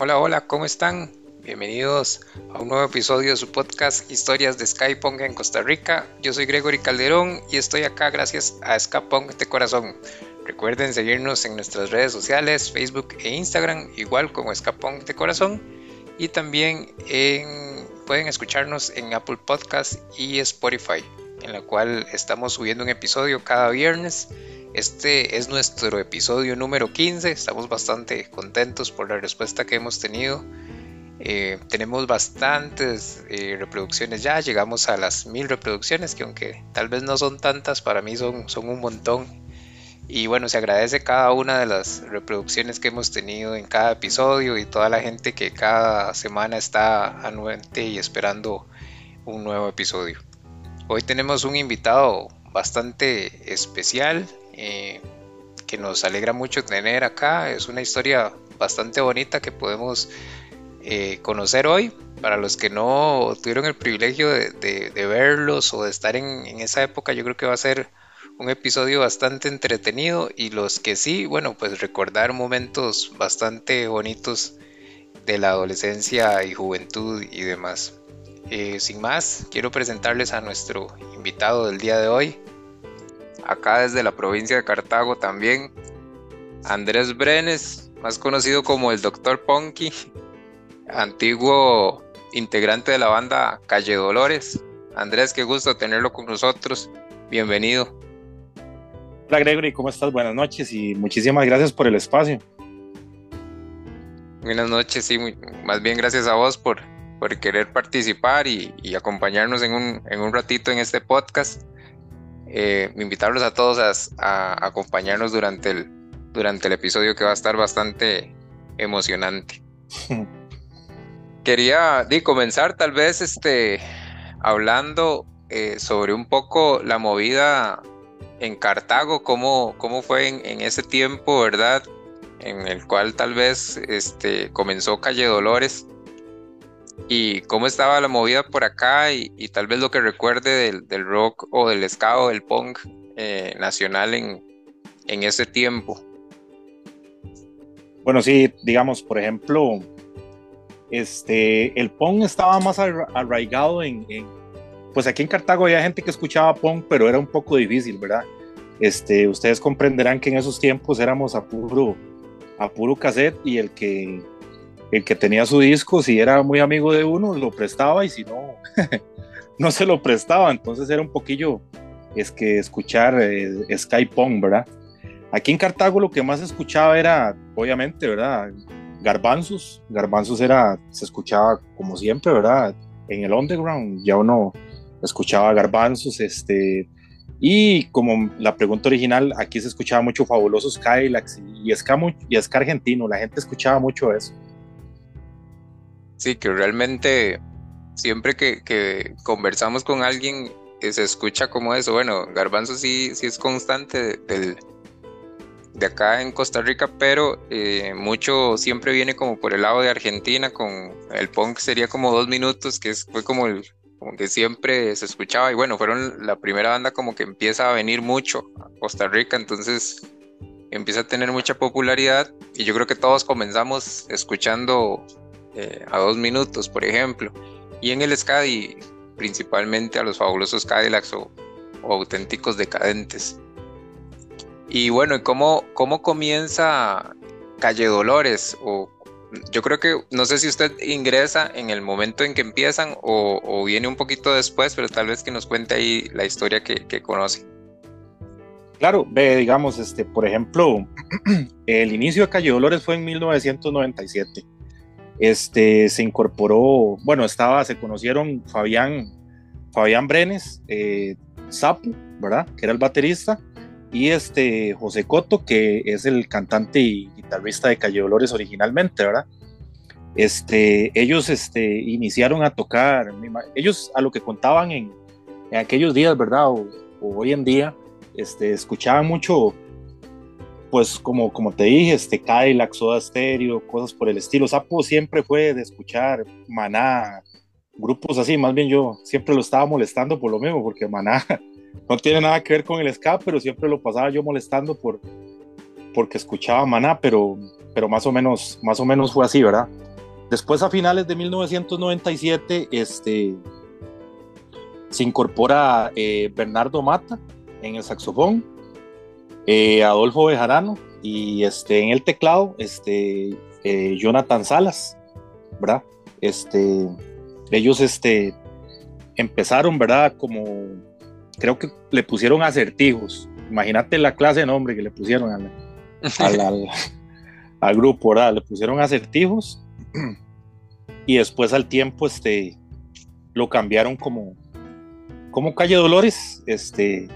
Hola, hola, ¿cómo están? Bienvenidos a un nuevo episodio de su podcast Historias de Skypong en Costa Rica. Yo soy Gregory Calderón y estoy acá gracias a Skypong de Corazón. Recuerden seguirnos en nuestras redes sociales, Facebook e Instagram, igual como Skypong de Corazón. Y también pueden escucharnos en Apple Podcast y Spotify, en la cual estamos subiendo un episodio cada viernes este es nuestro episodio número 15. Estamos bastante contentos por la respuesta que hemos tenido. Eh, tenemos bastantes eh, reproducciones ya. Llegamos a las mil reproducciones, que aunque tal vez no son tantas, para mí son, un montón. Y bueno, se agradece cada una de las reproducciones que hemos tenido en cada episodio y toda la gente que cada semana está anuente y esperando un nuevo episodio. Hoy tenemos un invitado bastante especial. Eh, que nos alegra mucho tener acá. Es una historia bastante bonita que podemos eh, conocer hoy. Para los que no tuvieron el privilegio de, verlos o de estar en, esa época, yo creo que va a ser un episodio bastante entretenido y los que sí, bueno, pues recordar momentos bastante bonitos de la adolescencia y juventud y demás. Eh, sin más, quiero presentarles a nuestro invitado del día de hoy, acá desde la provincia de Cartago también. Andrés Brenes, más conocido como el Dr. Ponky, antiguo integrante de la banda Calle Dolores. Andrés, qué gusto tenerlo con nosotros. Bienvenido. Hola Gregory, ¿cómo estás? Buenas noches y muchísimas gracias por el espacio. Buenas noches, sí, más bien gracias a vos por, por querer participar y, acompañarnos en un, en un ratito en este podcast eh, invitarlos a todos a, acompañarnos durante el, durante el episodio que va a estar bastante emocionante. Quería comenzar tal vez este, hablando eh, sobre un poco la movida en Cartago, cómo, cómo fue en, ese tiempo, ¿verdad? En el cual tal vez este, comenzó Calle Dolores y cómo estaba la movida por acá y, tal vez lo que recuerde del, rock o del ska o del punk eh, nacional en, ese tiempo. Bueno, sí, digamos, por ejemplo, este, el punk estaba más arraigado en, pues aquí en Cartago había gente que escuchaba punk, pero era un poco difícil, ¿verdad? Este, ustedes comprenderán que en esos tiempos éramos a puro, a puro cassette y el que el que tenía su disco, si era muy amigo de uno, lo prestaba y si no, no se lo prestaba. Entonces era un poquillo es que escuchar eh, Skypong, ¿verdad? Aquí en Cartago lo que más escuchaba era, obviamente, ¿verdad? Garbanzos. Garbanzos era, se escuchaba como siempre, ¿verdad? En el underground ya uno escuchaba garbanzos, este, y como la pregunta original, aquí se escuchaba mucho Fabulosos Cadillacs y, y, y ska argentino, la gente escuchaba mucho eso. Sí, que realmente siempre que, conversamos con alguien que se escucha como eso. Bueno, Garbanzo sí, sí es constante de acá en Costa Rica, pero eh, mucho siempre viene como por el lado de Argentina, con el punk sería como dos minutos, que fue como, el, como que siempre se escuchaba. Y bueno, fueron la primera banda como que empieza a venir mucho a Costa Rica, entonces empieza a tener mucha popularidad. Y yo creo que todos comenzamos escuchando eh, a dos minutos, por ejemplo. Y en el Scadi, principalmente a los fabulosos Cadillacs o, auténticos decadentes. Y bueno, ¿cómo, ¿cómo comienza Calle Dolores? O, yo creo que, no sé si usted ingresa en el momento en que empiezan o, viene un poquito después, pero tal vez que nos cuente ahí la historia que, que conoce. Claro, ve, digamos, este, por ejemplo, el inicio de Calle Dolores fue en 1997 este, se incorporó, bueno, estaba, se conocieron Fabián, Fabián Brenes, eh, ¿verdad? Que era el baterista, y este José Coto, que es el cantante y guitarrista de Calle Dolores originalmente, ¿verdad? Este, ellos este, iniciaron a tocar, ellos a lo que contaban en, aquellos días, ¿verdad? O, hoy en día, este, escuchaban mucho pues como, como te dije, este Cadillac, Soda Stereo, cosas por el estilo. Sapo siempre fue de escuchar Maná, grupos así, más bien yo siempre lo estaba molestando por lo mismo, porque Maná no tiene nada que ver con el ska, pero siempre lo pasaba yo molestando por, porque escuchaba Maná, pero, pero más, o menos, más o menos fue así, ¿verdad? Después, a finales de 1997, este, se incorpora eh, Bernardo Mata en el saxofón, eh, Adolfo Bejarano y este, en el teclado, este, eh, Jonathan Salas, ¿verdad? Este, ellos este, empezaron, ¿verdad? Como creo que le pusieron acertijos. Imagínate la clase de nombre que le pusieron al, al, grupo, ¿verdad? Le pusieron acertijos y después al tiempo este, lo cambiaron como, como Calle Dolores. Este,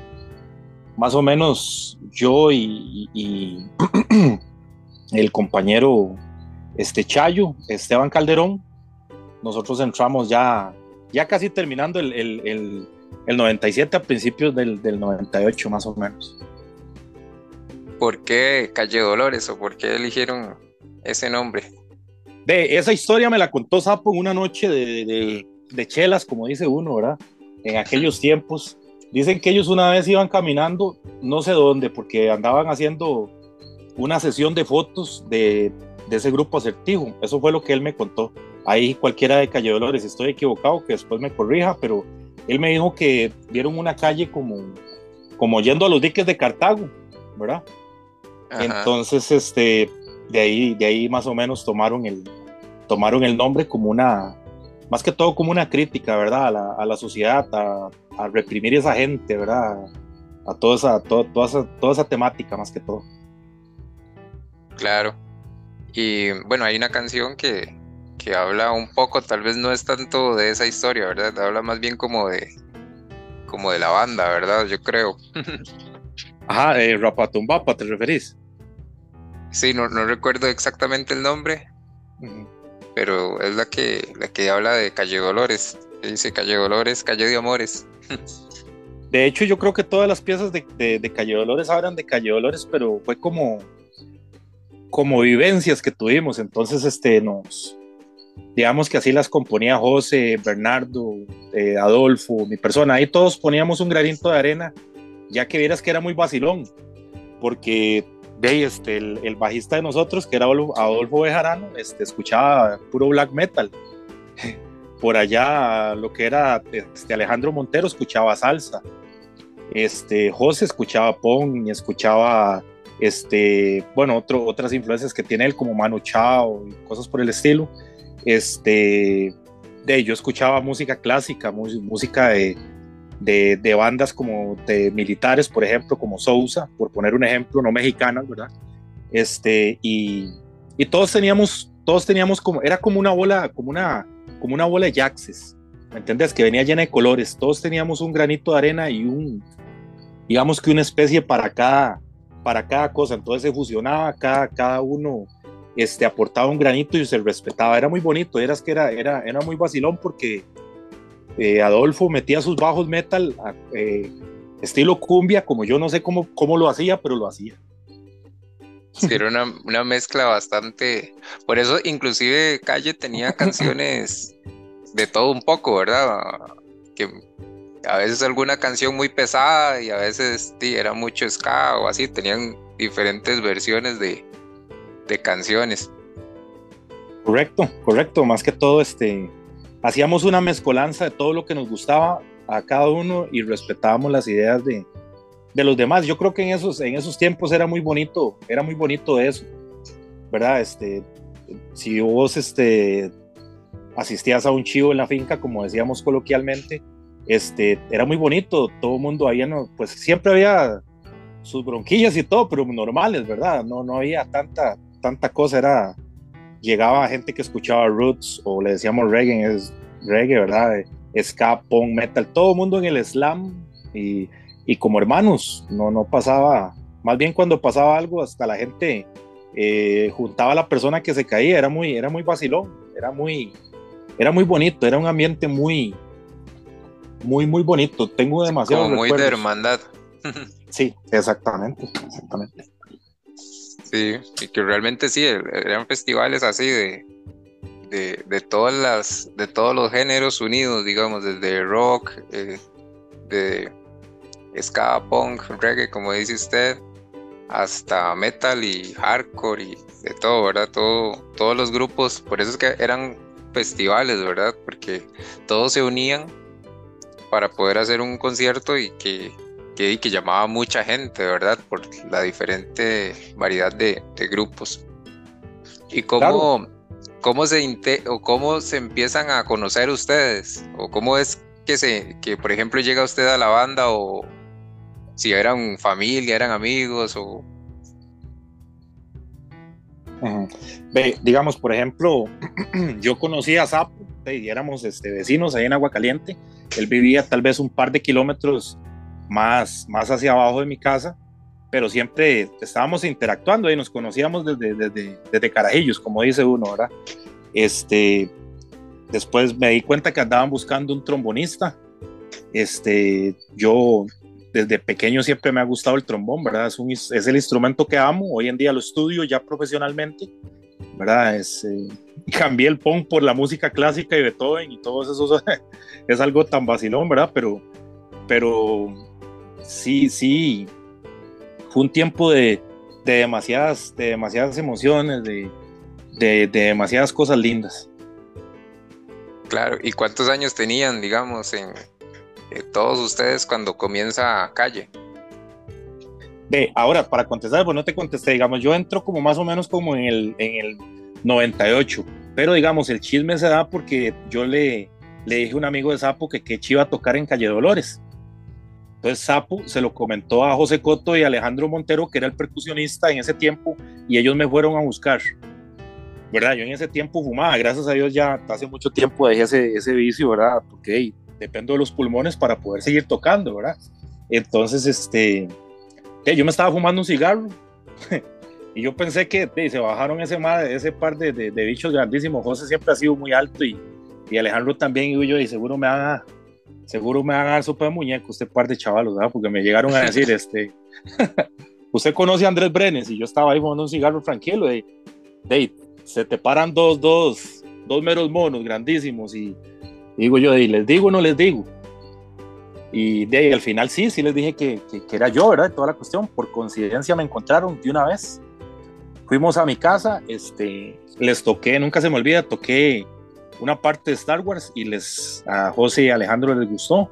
más o menos yo y, el compañero este Chayo, Esteban Calderón, nosotros entramos ya, ya casi terminando el, el, el, 97 a principios del, del, 98 más o menos. ¿Por qué Calle Dolores o por qué eligieron ese nombre? De esa historia me la contó Sapo en una noche de, de, de chelas, como dice uno, ¿verdad? En aquellos tiempos Dicen que ellos una vez iban caminando, no sé dónde, porque andaban haciendo una sesión de fotos de, ese grupo acertijo. Eso fue lo que él me contó. Ahí cualquiera de Calle Dolores, estoy equivocado, que después me corrija, pero él me dijo que vieron una calle como, como yendo a los diques de Cartago, ¿verdad? Entonces, este, de ahí, de ahí más o menos tomaron el, tomaron el nombre como una, más que todo como una crítica, ¿verdad? A la, a la sociedad, a, a reprimir esa gente, ¿verdad? A toda esa, toda, esa, toda esa temática más que todo. Claro. Y bueno, hay una canción que, que habla un poco, tal vez no es tanto de esa historia, ¿verdad? Habla más bien como de como de la banda, ¿verdad? Yo creo. Ajá, eh, Rapatumbapa, ¿te referís? Sí, no, no recuerdo exactamente el nombre, pero es la que, la que habla de Calle Dolores. Dice Calle Dolores, Calle de Amores. De hecho, yo creo que todas las piezas de, de, Calle Dolores hablan de Calle Dolores, pero fue como, como vivencias que tuvimos. Entonces, este, digamos que así las componía José, Bernardo, eh, Adolfo, mi persona. Ahí todos poníamos un granito de arena, ya que vieras que era muy vacilón, porque de este, el, bajista de nosotros, que era Adolfo Bejarano, este, escuchaba puro black metal por allá lo que era este, Alejandro Montero escuchaba salsa, este, José escuchaba punk escuchaba, este, bueno, otro, otras influencias que tiene él como Manu Chao y cosas por el estilo. Este, de yo escuchaba música clásica, música de, de, de, bandas como de militares, por ejemplo, como Sousa, por poner un ejemplo, no mexicana, ¿verdad? Este, y, y todos teníamos, todos teníamos como, era como una bola, como una, como una bola de jaxes, ¿me entiendes? Que venía llena de colores. Todos teníamos un granito de arena y un, digamos que una especie para cada, para cada cosa. Entonces se fusionaba, cada, cada uno este, aportaba un granito y se respetaba. Era muy bonito, era, que era, era, era muy vacilón porque eh, Adolfo metía sus bajos metal eh, estilo cumbia, como yo no sé cómo, cómo lo hacía, pero lo hacía. Sí, era una, una, mezcla bastante. Por eso, inclusive, Calle tenía canciones de todo un poco, ¿verdad? Que a veces alguna canción muy pesada y a veces sí, era mucho ska o así. Tenían diferentes versiones de, de canciones. Correcto, correcto. Más que todo, este, hacíamos una mezcolanza de todo lo que nos gustaba a cada uno y respetábamos las ideas de, de los demás. Yo creo que en esos, en esos tiempos era muy bonito, era muy bonito eso, ¿verdad? Este, si vos este, asistías a un chivo en la finca, como decíamos coloquialmente, este, era muy bonito, todo el mundo ahí, no, pues siempre había sus bronquillas y todo, pero normales, ¿verdad? No, no había tanta, tanta cosa, era, llegaba gente que escuchaba roots o le decíamos reggae, es reggae, ¿verdad? Ska, punk, metal, todo el mundo en el slam y y como hermanos, no, no pasaba, más bien cuando pasaba algo, hasta la gente eh, juntaba a la persona que se caía, era muy, era muy vacilón, era muy, era muy bonito, era un ambiente muy, muy, muy bonito. Tengo demasiado. Como muy de hermandad. sí, exactamente, exactamente. Sí, y que realmente sí, eran festivales así de, de, de, todas las, de todos los géneros unidos, digamos, desde rock, eh, de ska, punk, reggae, como dice usted, hasta metal y hardcore y de todo, ¿verdad? Todo, todos los grupos, por eso es que eran festivales, ¿verdad? Porque todos se unían para poder hacer un concierto y que, que, que llamaba mucha gente, ¿verdad? Por la diferente variedad de, grupos. ¿Y cómo, cómo, se o cómo se empiezan a conocer ustedes? ¿O cómo es que, se, que, por ejemplo, llega usted a la banda o si eran familia, eran amigos o... Ve, digamos, por ejemplo, yo conocí a Sapo y éramos este, vecinos ahí en Agua Caliente. Él vivía tal vez un par de kilómetros más, más hacia abajo de mi casa, pero siempre estábamos interactuando y nos conocíamos desde, desde, desde carajillos, como dice uno, ¿verdad? Este, después me di cuenta que andaban buscando un trombonista. Este, yo desde pequeño siempre me ha gustado el trombón, ¿verdad? Es, el instrumento que amo. Hoy en día lo estudio ya profesionalmente, ¿verdad? Es, eh, cambié el punk por la música clásica y Beethoven y todo eso. es algo tan vacilón, ¿verdad? Pero, pero sí, sí, fue un tiempo de, de demasiadas, de demasiadas emociones, de, de demasiadas cosas lindas. Claro, ¿y cuántos años tenían, digamos, en, eh, todos ustedes cuando comienza Calle? De, ahora, para contestar, pues no te contesté, digamos, yo entro como más o menos como en el, en el 98, pero digamos, el chisme se da porque yo le, le dije a un amigo de Sapo que que iba a tocar en Calle Dolores. Entonces Sapo se lo comentó a José Coto y Alejandro Montero, que era el percusionista en ese tiempo, y ellos me fueron a buscar. ¿Verdad? Yo en ese tiempo fumaba, gracias a Dios ya hace mucho tiempo dejé ese, ese vicio, ¿verdad? Porque dependo de los pulmones para poder seguir tocando, ¿verdad? Entonces, este, yo me estaba fumando un cigarro y yo pensé que se bajaron ese, ese par de, de, bichos grandísimos. José siempre ha sido muy alto y, y Alejandro también, y yo, y seguro me van a, seguro me van a dar sopa de muñeco, este par de chavalos, ¿verdad? Porque me llegaron a decir, este, usted conoce a Andrés Brenes y yo estaba ahí fumando un cigarro tranquilo, de, de se te paran dos, dos, dos meros monos grandísimos y Digo yo, y les digo o no les digo. Y de ahí al final sí, sí les dije que, que, era yo, ¿verdad? Toda la cuestión. Por coincidencia me encontraron de una vez. Fuimos a mi casa, este, les toqué, nunca se me olvida, toqué una parte de Star Wars y les, a José y Alejandro les gustó.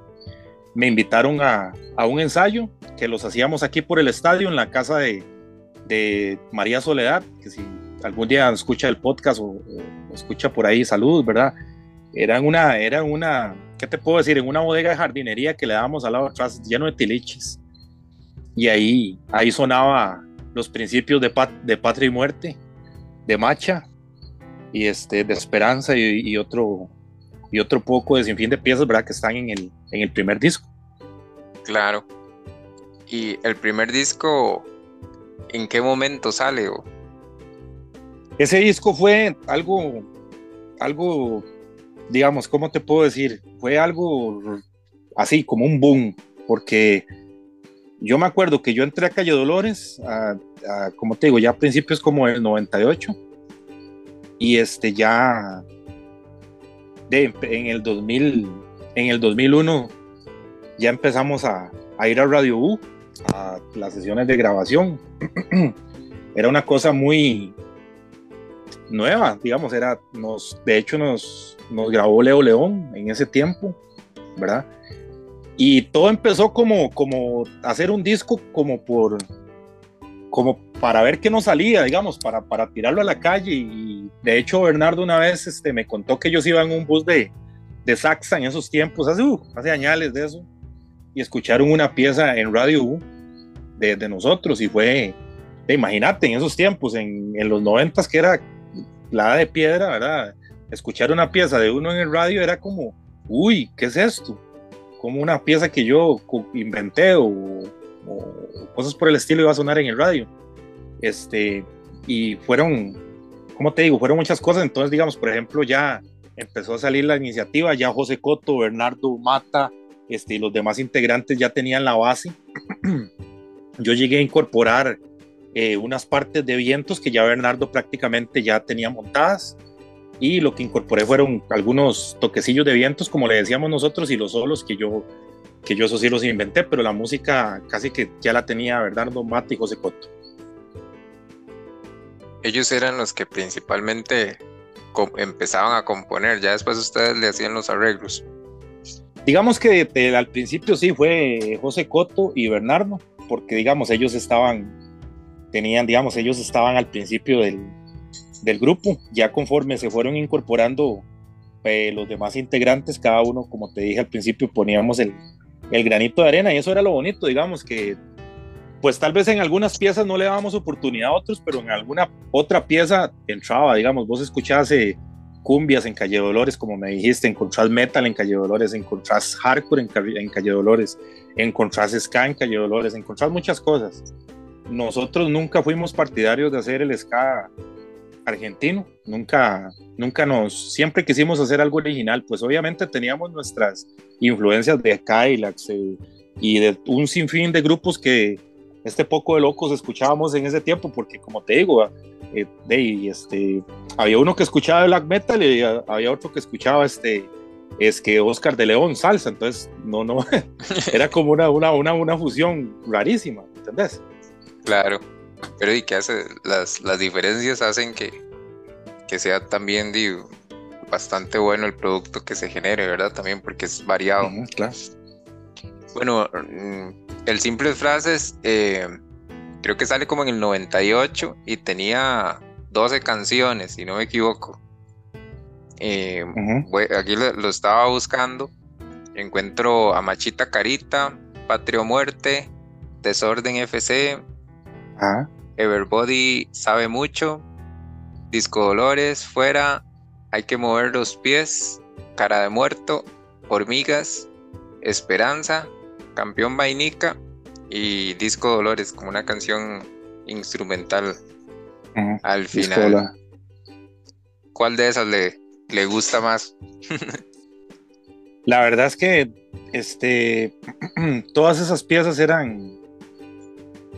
Me invitaron a, a un ensayo que los hacíamos aquí por el estadio en la casa de, de María Soledad, que si algún día escucha el podcast o, o escucha por ahí, saludos, ¿verdad? Era una, era una, ¿qué te puedo decir? En una bodega de jardinería que le dábamos al lado atrás lleno de tiliches. Y ahí, ahí sonaba los principios de, de patria y muerte, de Macha, y este, de Esperanza y, otro, y otro poco de sinfín de piezas, ¿verdad? Que están en el, en el primer disco. Claro. ¿Y el primer disco, en qué momento sale? Ese disco fue algo, algo digamos, ¿cómo te puedo decir? Fue algo así, como un boom, porque yo me acuerdo que yo entré a Calle Dolores, como te digo, ya a principios como el 98, y este ya de, en el 2000, en el 2001 ya empezamos a, a ir a Radio U, a las sesiones de grabación. Era una cosa muy nueva, digamos, era, nos, de hecho nos, nos grabó Leo León en ese tiempo, ¿verdad? Y todo empezó como, como hacer un disco como por, como para ver qué nos salía, digamos, para, para tirarlo a la calle. Y de hecho, Bernardo una vez este, me contó que ellos iban en un bus de, de Saxa en esos tiempos, hace, uh, hace años de eso, y escucharon una pieza en Radio U de, de nosotros y fue, imagínate, en esos tiempos, en, en los noventas que era la de piedra, ¿verdad? escuchar una pieza de uno en el radio era como, uy, ¿qué es esto? Como una pieza que yo inventé o, cosas por el estilo iba a sonar en el radio. Este, y fueron, como te digo, fueron muchas cosas. Entonces, digamos, por ejemplo, ya empezó a salir la iniciativa, ya José Coto, Bernardo Mata, este, y los demás integrantes ya tenían la base. yo llegué a incorporar eh, unas partes de vientos que ya Bernardo prácticamente ya tenía montadas y lo que incorporé fueron algunos toquecillos de vientos, como le decíamos nosotros, y los solos que yo, que yo eso sí los inventé, pero la música casi que ya la tenía Bernardo Mata y José Coto. ellos eran los que principalmente empezaban a componer, ya después ustedes le hacían los arreglos. Digamos que al principio sí fue José Coto y Bernardo, porque digamos ellos estaban, tenían, digamos, ellos estaban al principio del, del grupo, ya conforme se fueron incorporando eh, los demás integrantes, cada uno, como te dije al principio, poníamos el, el granito de arena y eso era lo bonito, digamos, que pues tal vez en algunas piezas no le dábamos oportunidad a otros, pero en alguna otra pieza entraba, digamos, vos escuchabas eh, cumbias en Calle Dolores, como me dijiste, encontrás metal en Calle Dolores, encontrás hardcore en, en Calle Dolores, encontrás ska en Calle Dolores, encontrás muchas cosas. Nosotros nunca fuimos partidarios de hacer el ska argentino, nunca, nunca nos, siempre quisimos hacer algo original, pues obviamente teníamos nuestras influencias de Kylax eh, y de un sinfín de grupos que este poco de locos escuchábamos en ese tiempo, porque como te digo, eh, este, había uno que escuchaba black metal y había otro que escuchaba este, es que Oscar de León salsa, entonces no, no, era como una, una, una, una fusión rarísima, ¿entendés? Claro, pero y qué hace, las, las diferencias hacen que, que sea también, digo, bastante bueno el producto que se genere, ¿verdad? También porque es variado. claro. Bueno, mm, el Simples Frases eh, creo que sale como en el 98 y tenía 12 canciones, si no me equivoco. Eh, aquí lo, estaba buscando. Encuentro a Machita Carita, Patrio Muerte, Desorden FC, Everybody Sabe Mucho, Disco Dolores, Fuera, Hay que mover los pies, Cara de Muerto, Hormigas, Esperanza, Campeón Vainica. Y Disco Dolores, como una canción instrumental al final. ¿Cuál de esas le, le gusta más? La verdad es que este, todas esas piezas eran,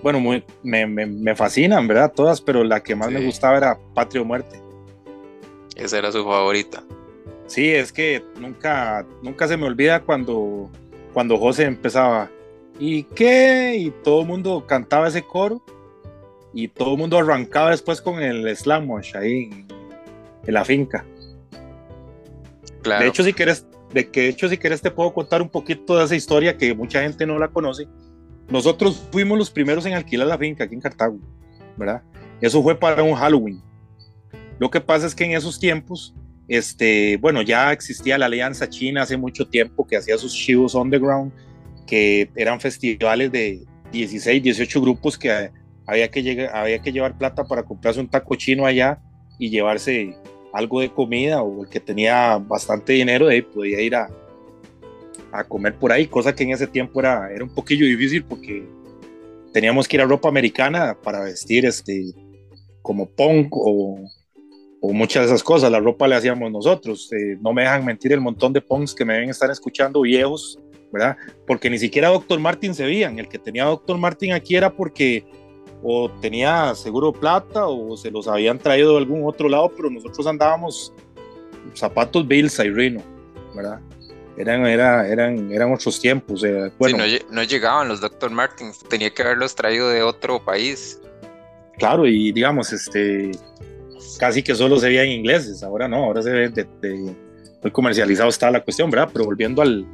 bueno, muy, me, me, fascinan, ¿verdad? Todas, pero la que más me gustaba era Patria o Muerte. Esa era su favorita. Sí, es que nunca, nunca se me olvida cuando cuando José empezaba, ¿y qué? Y todo el mundo cantaba ese coro y todo el mundo arrancaba después con el slam ahí en, la finca. De hecho, si quieres, de que hecho, si quieres te puedo contar un poquito de esa historia que mucha gente no la conoce. Nosotros fuimos los primeros en alquilar la finca aquí en Cartago, ¿verdad? Eso fue para un Halloween. Lo que pasa es que en esos tiempos este, bueno, ya existía la Alianza China hace mucho tiempo que hacía sus shows underground, que eran festivales de 16, 18 grupos que había que, llegar, había que llevar plata para comprarse un taco chino allá y llevarse algo de comida o el que tenía bastante dinero de ahí podía ir a, a comer por ahí, cosa que en ese tiempo era, era un poquillo difícil porque teníamos que ir a ropa americana para vestir este, como punk o o muchas de esas cosas, la ropa le hacíamos nosotros. Eh, no me dejan mentir el montón de punks que me ven estar escuchando viejos, ¿verdad? Porque ni siquiera Dr. Martin se veían. El que tenía Dr. Martin aquí era porque o tenía seguro plata o se los habían traído de algún otro lado, pero nosotros andábamos zapatos Bills y Reno, ¿verdad? Eran, era, eran, eran otros tiempos. bueno, sí, no, no llegaban los Dr. Martins, tenía que haberlos traído de otro país. Claro, y digamos, este, casi que solo se veía en ingleses, ahora no, ahora se ve de, muy comercializado está la cuestión, ¿verdad? Pero volviendo al,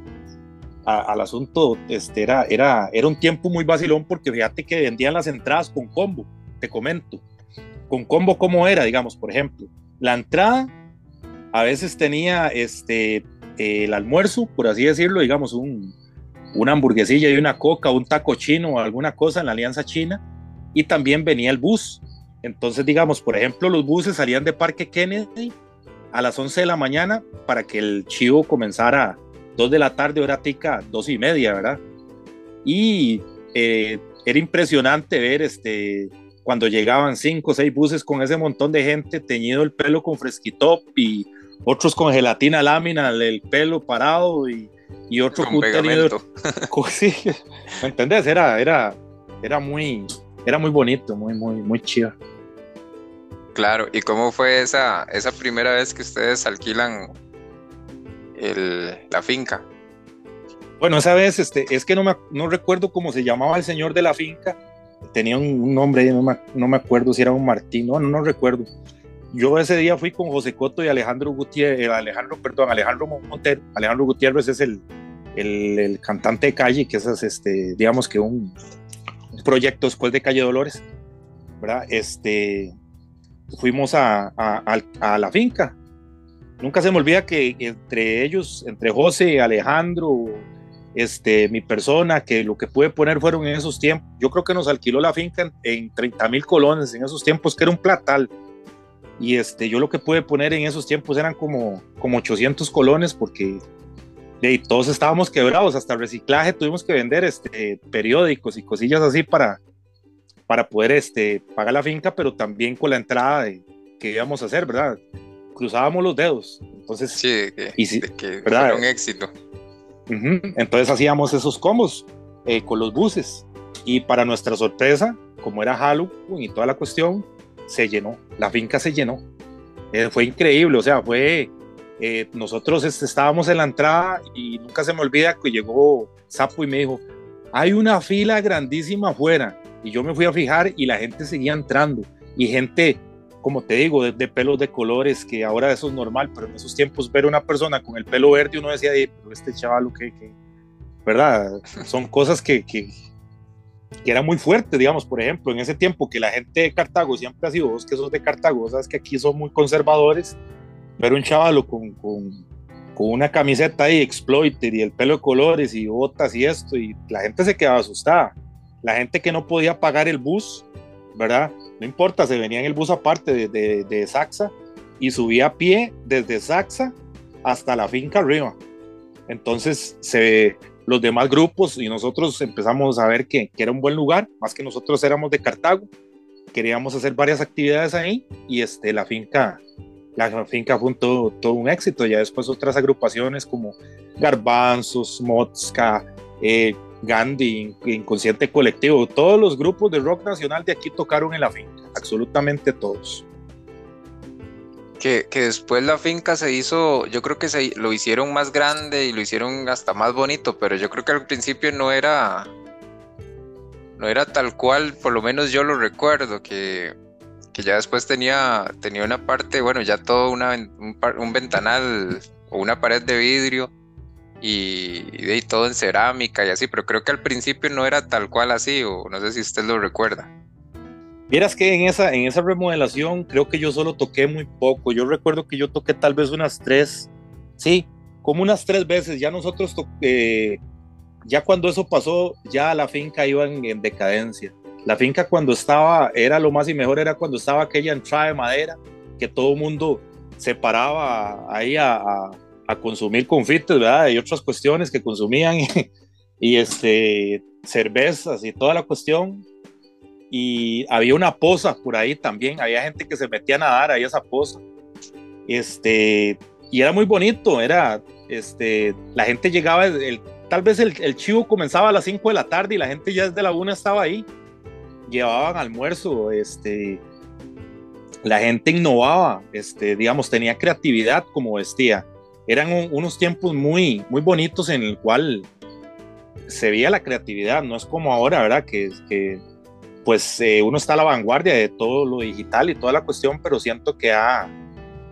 al asunto, este era, era, era un tiempo muy vacilón porque fíjate que vendían las entradas con combo, te comento. Con combo, ¿cómo era? Digamos, por ejemplo, la entrada a veces tenía este, el almuerzo, por así decirlo, digamos, un, una hamburguesilla y una coca, un taco chino o alguna cosa en la Alianza China, y también venía el bus entonces, digamos, por ejemplo, los buses salían de Parque Kennedy a las 11 de la mañana para que el chivo comenzara 2 de la tarde, hora tica, 2 y media, ¿verdad? Y eh, era impresionante ver este, cuando llegaban 5 o 6 buses con ese montón de gente teñido el pelo con fresquitop y otros con gelatina lámina, el pelo parado y, y otro con pegamento. sí, ¿Me entendés? Era, era, era muy, era muy bonito, muy, muy, muy chido. Claro, ¿y cómo fue esa, esa primera vez que ustedes alquilan el, la finca? Bueno, esa vez este, es que no, me, no recuerdo cómo se llamaba el señor de la finca, tenía un, nombre, no me, no me, acuerdo si era un Martín, no, no, recuerdo. Yo ese día fui con José Coto y Alejandro Gutiérrez, eh, Alejandro, perdón, Alejandro Montero. Alejandro Gutiérrez es el, el, cantante de calle, que es este, digamos que un, proyecto después de Calle Dolores, ¿verdad? Este, fuimos a, a, la finca. Nunca se me olvida que entre ellos, entre José, Alejandro, este, mi persona, que lo que pude poner fueron en esos tiempos, yo creo que nos alquiló la finca en, 30 mil colones en esos tiempos, que era un platal. Y este, yo lo que pude poner en esos tiempos eran como, como 800 colones, porque de, todos estábamos quebrados, hasta el reciclaje tuvimos que vender este, periódicos y cosillas así para, para poder este, pagar la finca, pero también con la entrada de, que íbamos a hacer, ¿verdad? Cruzábamos los dedos. Entonces, sí, que, y sí, que ¿verdad? un éxito. Entonces hacíamos esos combos eh, con los buses. Y para nuestra sorpresa, como era Halloween y toda la cuestión, se llenó. La finca se llenó. Eh, fue increíble, o sea, fue. Eh, nosotros estábamos en la entrada y nunca se me olvida que llegó Sapo y me dijo: Hay una fila grandísima afuera. Y yo me fui a fijar y la gente seguía entrando. Y gente como te digo, de, pelos de colores, que ahora eso es normal, pero en esos tiempos ver una persona con el pelo verde, uno decía, pero este chaval, que, ¿verdad? Son cosas que, que era muy fuerte, digamos, por ejemplo, en ese tiempo que la gente de Cartago siempre ha sido, vos que sos de Cartago, sabes que aquí son muy conservadores, ver un chaval con, con, con una camiseta ahí, exploiter, y el pelo de colores, y botas y esto, y la gente se quedaba asustada. La gente que no podía pagar el bus, ¿verdad? No importa, se venía en el bus aparte de, de, Saxa y subía a pie desde Saxa hasta la finca arriba. Entonces, se, los demás grupos y nosotros empezamos a ver que, que, era un buen lugar, más que nosotros éramos de Cartago, queríamos hacer varias actividades ahí y este, la finca, la finca fue todo, todo un éxito. Ya después otras agrupaciones como Garbanzos, Motska, eh, Gandhi, Inconsciente Colectivo, todos los grupos de rock nacional de aquí tocaron en la finca, absolutamente todos. Que, después la finca se hizo, yo creo que se lo hicieron más grande y lo hicieron hasta más bonito, pero yo creo que al principio no era, no era tal cual, por lo menos yo lo recuerdo, que, ya después tenía, tenía una parte, bueno, ya todo una, un ventanal o una pared de vidrio y, de todo en cerámica y así, pero creo que al principio no era tal cual así, o no sé si usted lo recuerda. Vieras que en esa, en esa remodelación creo que yo solo toqué muy poco. Yo recuerdo que yo toqué tal vez unas tres, sí, como unas tres veces. Ya nosotros, toqué, ya cuando eso pasó, ya la finca iba en, decadencia. La finca cuando estaba, era lo más y mejor, era cuando estaba aquella entrada de madera, que todo el mundo se paraba ahí a a consumir confites, ¿verdad? Y otras cuestiones que consumían y, este, cervezas y toda la cuestión. Y había una poza por ahí también, había gente que se metía a nadar ahí a esa poza. Este, y era muy bonito, era, este, la gente llegaba, el, tal vez el, el, chivo comenzaba a las 5 de la tarde y la gente ya desde la una estaba ahí. Llevaban almuerzo, este, la gente innovaba, este, digamos, tenía creatividad, como decía eran unos tiempos muy, muy bonitos en el cual se veía la creatividad, no es como ahora, ¿verdad? Que, que pues eh, uno está a la vanguardia de todo lo digital y toda la cuestión, pero siento que ha,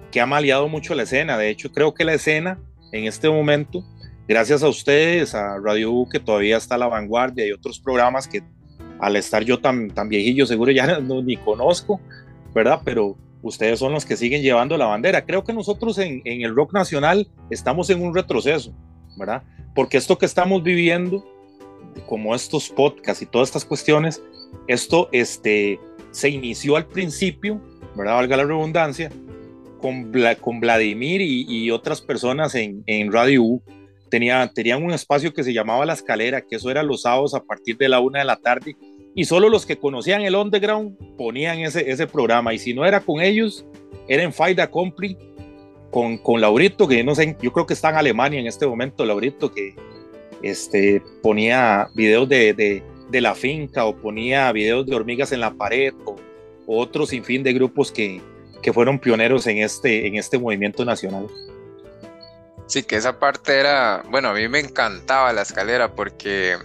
que ha maleado mucho la escena. De hecho, creo que la escena en este momento, gracias a ustedes, a Radio U, que todavía está a la vanguardia y otros programas que al estar yo tan, tan viejillo seguro ya no, ni conozco, ¿verdad? Pero ustedes son los que siguen llevando la bandera. Creo que nosotros en, el rock nacional estamos en un retroceso, ¿verdad? Porque esto que estamos viviendo, como estos podcasts y todas estas cuestiones, esto este, se inició al principio, ¿verdad? Valga la redundancia, con, con Vladimir y, otras personas en, en Radio U. Tenía, tenían un espacio que se llamaba La Escalera, que eso era los sábados a partir de la una de la tarde y solo los que conocían el underground ponían ese, ese programa y si no era con ellos, era en Faida Compli con, con Laurito, que no sé, yo creo que está en Alemania en este momento, Laurito, que este, ponía videos de, de, de la finca o ponía videos de hormigas en la pared o, o otro sinfín de grupos que, que fueron pioneros en este, en este movimiento nacional. Sí, que esa parte era, bueno, a mí me encantaba la escalera porque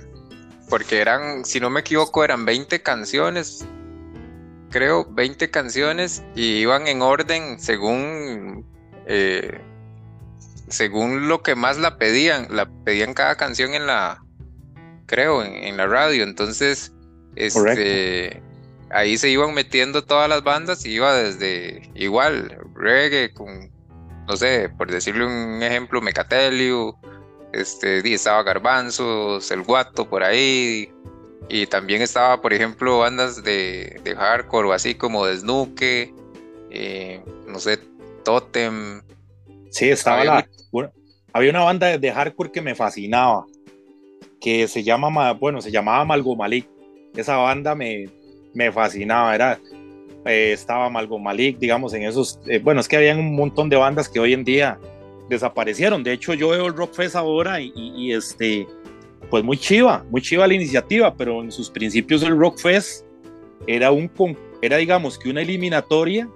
porque eran, si no me equivoco, eran 20 canciones, creo, 20 canciones y iban en orden según eh, según lo que más la pedían, la pedían cada canción en la, creo, en, la radio, entonces, este, ahí se iban metiendo todas las bandas y iba desde, igual, reggae con, no sé, por decirle un ejemplo, Mecatelio, este, estaba Garbanzos, El Guato por ahí, y también estaba, por ejemplo, bandas de, de hardcore o así como Desnuque, eh, no sé, Totem. Sí, estaba la, había una banda de hardcore que me fascinaba, que se llama, bueno, se llamaba. Esa banda me, me fascinaba, era, eh, estaba digamos, en esos, eh, bueno, es que habían un montón de bandas que hoy en día desaparecieron. De hecho, yo veo el Rock Fest ahora y, este, pues muy chiva, muy chiva la iniciativa, pero en sus principios el Rock Fest era un, era digamos que una eliminatoria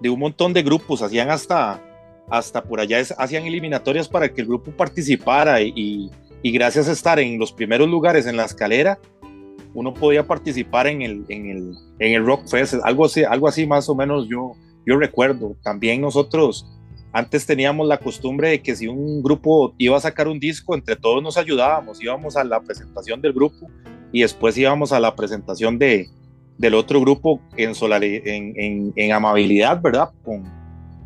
de un montón de grupos, hacían hasta hasta por allá hacían eliminatorias para que el grupo participara y, gracias a estar en los primeros lugares en la escalera, uno podía participar en el, en el, en el Rock Fest, algo así, algo así más o menos yo, yo recuerdo. También nosotros antes teníamos la costumbre de que si un grupo iba a sacar un disco, entre todos nos ayudábamos, íbamos a la presentación del grupo y después íbamos a la presentación de, del otro grupo en, en, en, en amabilidad, ¿verdad? Con,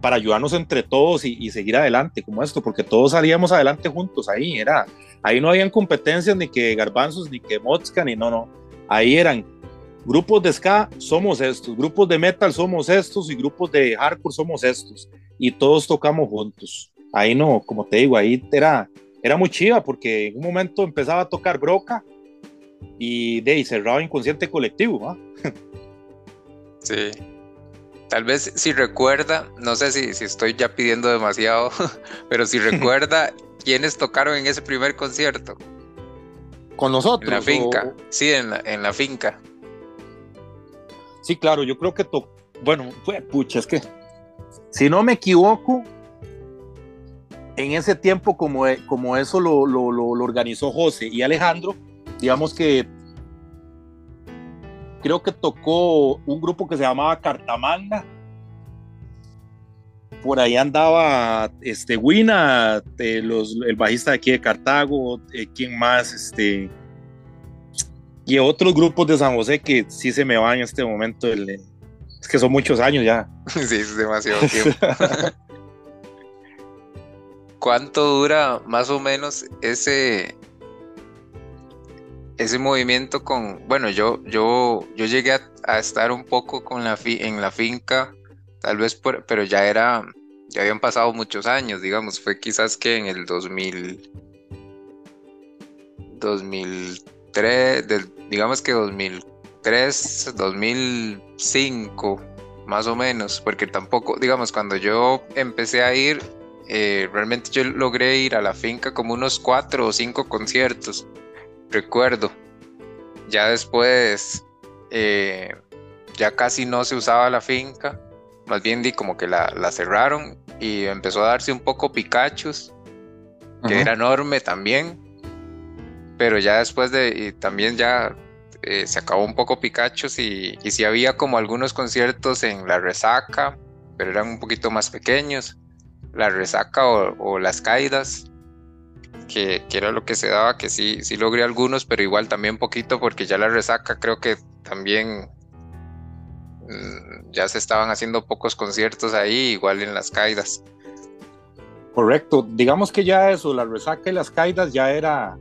para ayudarnos entre todos y, seguir adelante como esto, porque todos salíamos adelante juntos ahí, era, ahí no habían competencias ni que garbanzos, ni que mosca, ni no, no, ahí eran grupos de ska somos estos, grupos de metal somos estos y grupos de hardcore somos estos y todos tocamos juntos. Ahí no, como te digo, ahí era, era muy chiva porque en un momento empezaba a tocar broca y de ahí cerraba inconsciente colectivo. Sí. Tal vez si recuerda, no sé si, si estoy ya pidiendo demasiado, pero si recuerda quiénes tocaron en ese primer concierto. ¿Con nosotros? En la finca. Sí, en la, en la finca. Sí, claro, yo creo que tocó. Bueno, fue pucha, es que si no me equivoco, en ese tiempo, como, como eso lo, lo, lo, organizó José y Alejandro, digamos que creo que tocó un grupo que se llamaba Cartamanga. Por ahí andaba este Wina, eh, los, el bajista de aquí de Cartago, eh, quién más, este y otros grupos de San José que sí se me van en este momento. es que son muchos años ya. Sí, es demasiado tiempo. ¿Cuánto dura más o menos ese, ese movimiento con, bueno, yo, yo, yo llegué a, estar un poco con la en la finca, tal vez, por, pero ya era, ya habían pasado muchos años, digamos, fue quizás que en el 2000, 2003, digamos que 2003, 2005, más o menos, porque tampoco, digamos, cuando yo empecé a ir, eh, realmente yo logré ir a la finca como unos cuatro o cinco conciertos recuerdo. Ya después, eh, ya casi no se usaba la finca, más bien di como que la, cerraron y empezó a darse un poco Picachos, que era enorme también, pero ya después de, y también ya eh, se acabó un poco Picachos y, y sí había como algunos conciertos en la resaca, pero eran un poquito más pequeños, la resaca o las caídas que, era lo que se daba, que sí, sí logré algunos, pero igual también poquito, porque ya la resaca creo que también mm, ya se estaban haciendo pocos conciertos ahí, igual en las caídas. Correcto, digamos que ya eso, la resaca y las caídas ya era,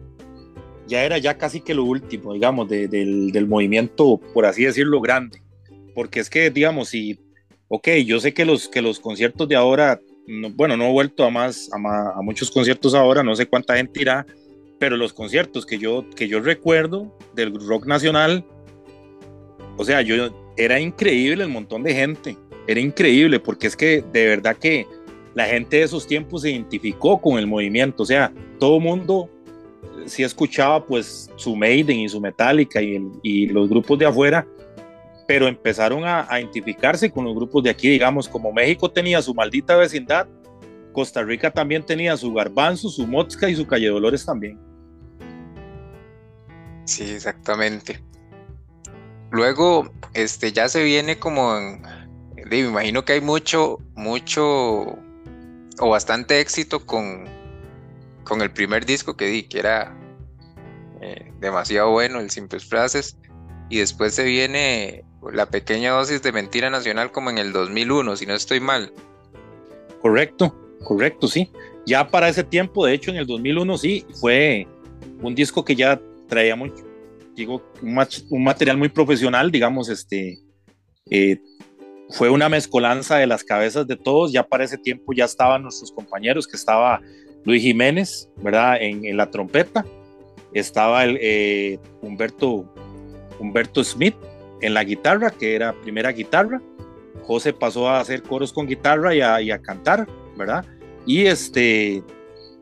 ya era ya casi que lo último, digamos, del, del movimiento, por así decirlo, grande. Porque es que, digamos, si, ok, yo sé que los, que los conciertos de ahora bueno, no he vuelto a más, a, muchos conciertos ahora, no sé cuánta gente irá, pero los conciertos que yo, que yo recuerdo del rock nacional, o sea, yo, era increíble el montón de gente, era increíble, porque es que de verdad que la gente de esos tiempos se identificó con el movimiento, o sea, todo mundo sí escuchaba pues su Maiden y su Metallica y los grupos de afuera, pero empezaron a, identificarse con los grupos de aquí, digamos, como México tenía su maldita vecindad, Costa Rica también tenía su garbanzo, su mosca y su calle Dolores también. Sí, exactamente. Luego, este, ya se viene como en, me imagino que hay mucho, mucho o bastante éxito con, con el primer disco que di, que era eh, demasiado bueno, el Simples Frases, y después se viene la pequeña dosis de Mentira Nacional como en el 2001, si no estoy mal. Correcto, correcto, sí. Ya para ese tiempo, de hecho en el 2001 sí, fue un disco que ya traía mucho, digo, un, material muy profesional, digamos, este, eh, fue una mezcolanza de las cabezas de todos, ya para ese tiempo ya estaban nuestros compañeros, que estaba Luis Jiménez, ¿verdad? En, la trompeta, estaba el, eh, Humberto, Humberto Smith en la guitarra, que era primera guitarra, José pasó a hacer coros con guitarra y a, cantar, ¿verdad? Y este,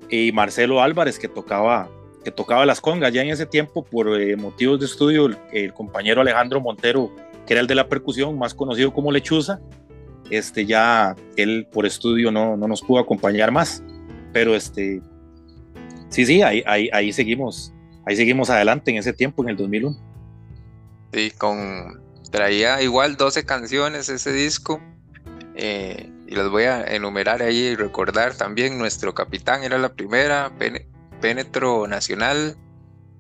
y Marcelo Álvarez que tocaba que tocaba las congas. Ya en ese tiempo, por eh, motivos de estudio, el, compañero Alejandro Montero, que era el de la percusión, más conocido como Lechuza, este, ya él por estudio no, no nos pudo acompañar más. Pero este, sí, sí, ahí, ahí, ahí seguimos, ahí seguimos adelante en ese tiempo, en el 2001. Sí, con, traía igual 12 canciones ese disco. Eh, y las voy a enumerar ahí y recordar también. Nuestro capitán era la primera, Penetro Nacional,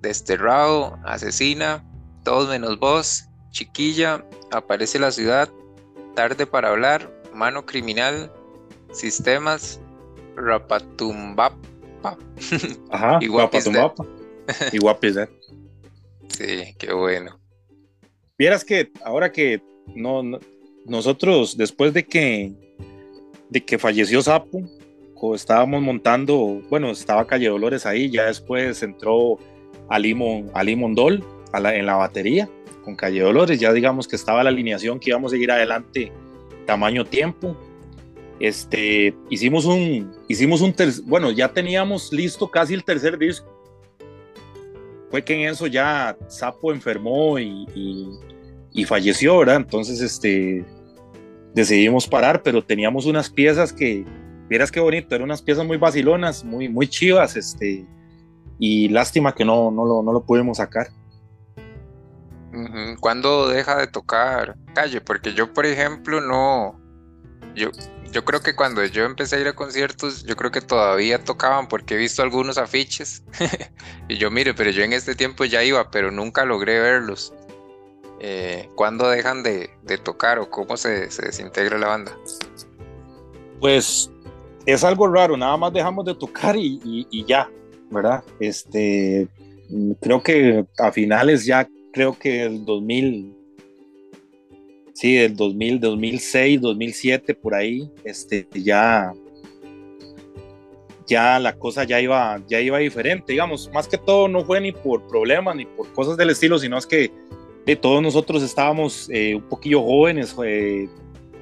Desterrado, Asesina, Todos menos vos, Chiquilla, Aparece la ciudad, Tarde para hablar, Mano criminal, Sistemas, Rapatumbapa. Ajá, y Rapatumbapa. y Guapizet. Sí, qué bueno. Vieras que ahora que no, nosotros después de que de que falleció Sapo, estábamos montando, bueno, estaba Calle Dolores ahí, ya después entró Ali, Ali Mondol en la batería con Calle Dolores, ya digamos que estaba la alineación que íbamos a seguir adelante tamaño tiempo. Este, hicimos un, hicimos un, bueno, ya teníamos listo casi el tercer disco. Fue que en eso ya Sapo enfermó y falleció, ¿verdad? Entonces, este, decidimos parar, pero teníamos unas piezas que, Vieras qué bonito, eran unas piezas muy vacilonas, muy, muy chivas, este, y lástima que no, no, lo, no lo pudimos sacar. ¿Cuándo deja de tocar calle? Porque yo, por ejemplo, no. Yo, yo creo que cuando yo empecé a ir a conciertos, yo creo que todavía tocaban porque he visto algunos afiches. y yo, mire, pero yo en este tiempo ya iba, pero nunca logré verlos. Eh, ¿Cuándo dejan de, tocar o cómo se, desintegra la banda? Pues es algo raro, nada más dejamos de tocar y, ya, ¿verdad? Este, creo que a finales ya, creo que el 2000, sí, el 2000, 2006, 2007, por ahí, este, ya, ya la cosa ya iba, ya iba diferente, digamos, más que todo no fue ni por problemas ni por cosas del estilo, sino es que de todos nosotros estábamos eh, un poquillo jóvenes eh,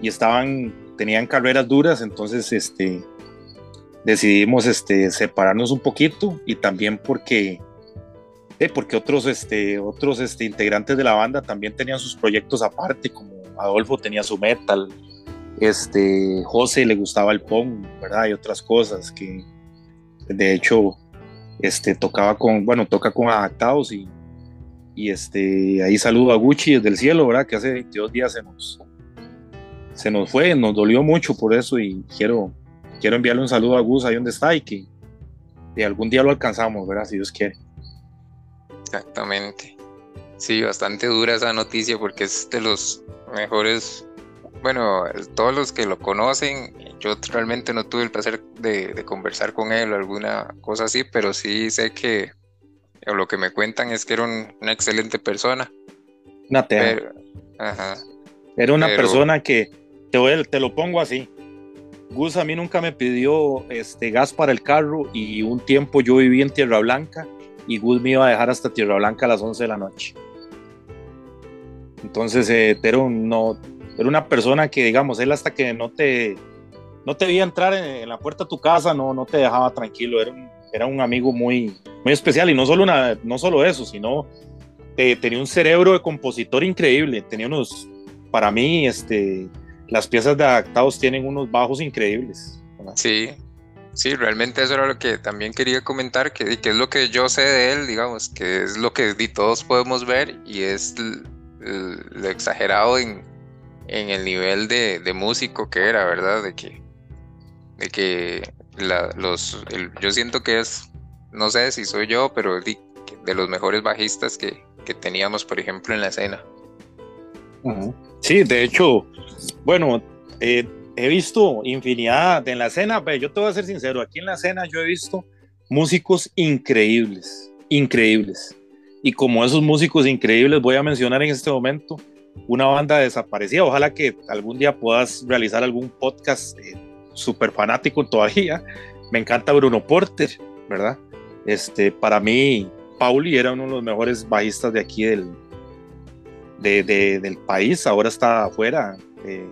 y estaban tenían carreras duras, entonces este, decidimos este, separarnos un poquito y también porque, eh, porque otros, este, otros este, integrantes de la banda también tenían sus proyectos aparte, como Adolfo tenía su metal, este, José le gustaba el punk, ¿verdad? Y otras cosas que de hecho este, tocaba con, bueno, toca con adaptados y, y este, ahí saludo a Gucci desde el cielo, ¿verdad? Que hace 22 días se nos, se nos fue, nos dolió mucho por eso y quiero, quiero enviarle un saludo a Gus ahí donde está y que de algún día lo alcanzamos, ¿verdad? Si Dios quiere. Exactamente. Sí, bastante dura esa noticia porque es de los mejores, bueno, todos los que lo conocen, yo realmente no tuve el placer de, conversar con él o alguna cosa así, pero sí sé que lo que me cuentan es que era una excelente persona. Una Ajá. Era una persona que te, te lo pongo así. Gus a mí nunca me pidió este, gas para el carro y un tiempo yo viví en Tierra Blanca y Gus me iba a dejar hasta Tierra Blanca a las 11 de la noche. Entonces eh, era, no, era una persona que, digamos, él hasta que no te, no te veía entrar en, la puerta de tu casa, no, no te dejaba tranquilo. Era un, era un amigo muy, muy especial y no solo, una, no solo eso, sino eh, tenía un cerebro de compositor increíble. Tenía unos, para mí, este, las piezas de adaptados tienen unos bajos increíbles. Sí, Sí, realmente eso era lo que también quería comentar, que, que es lo que yo sé de él, digamos, que es lo que todos podemos ver y es lo exagerado en, en, el nivel de, de, músico que era, ¿verdad? De que, de que la, los, yo siento que es, no sé si soy yo, pero de, de los mejores bajistas que, que, teníamos, por ejemplo, en la escena. Sí, de hecho, bueno, eh, he visto infinidad en la escena, pero yo te voy a ser sincero, aquí en la escena yo he visto músicos increíbles, increíbles. Y como esos músicos increíbles, voy a mencionar en este momento una banda desaparecida. Ojalá que algún día puedas realizar algún podcast eh, súper fanático todavía. Me encanta Bruno Porter, ¿verdad? Este, para mí, Pauli era uno de los mejores bajistas de aquí del, del país. Ahora está afuera. Eh,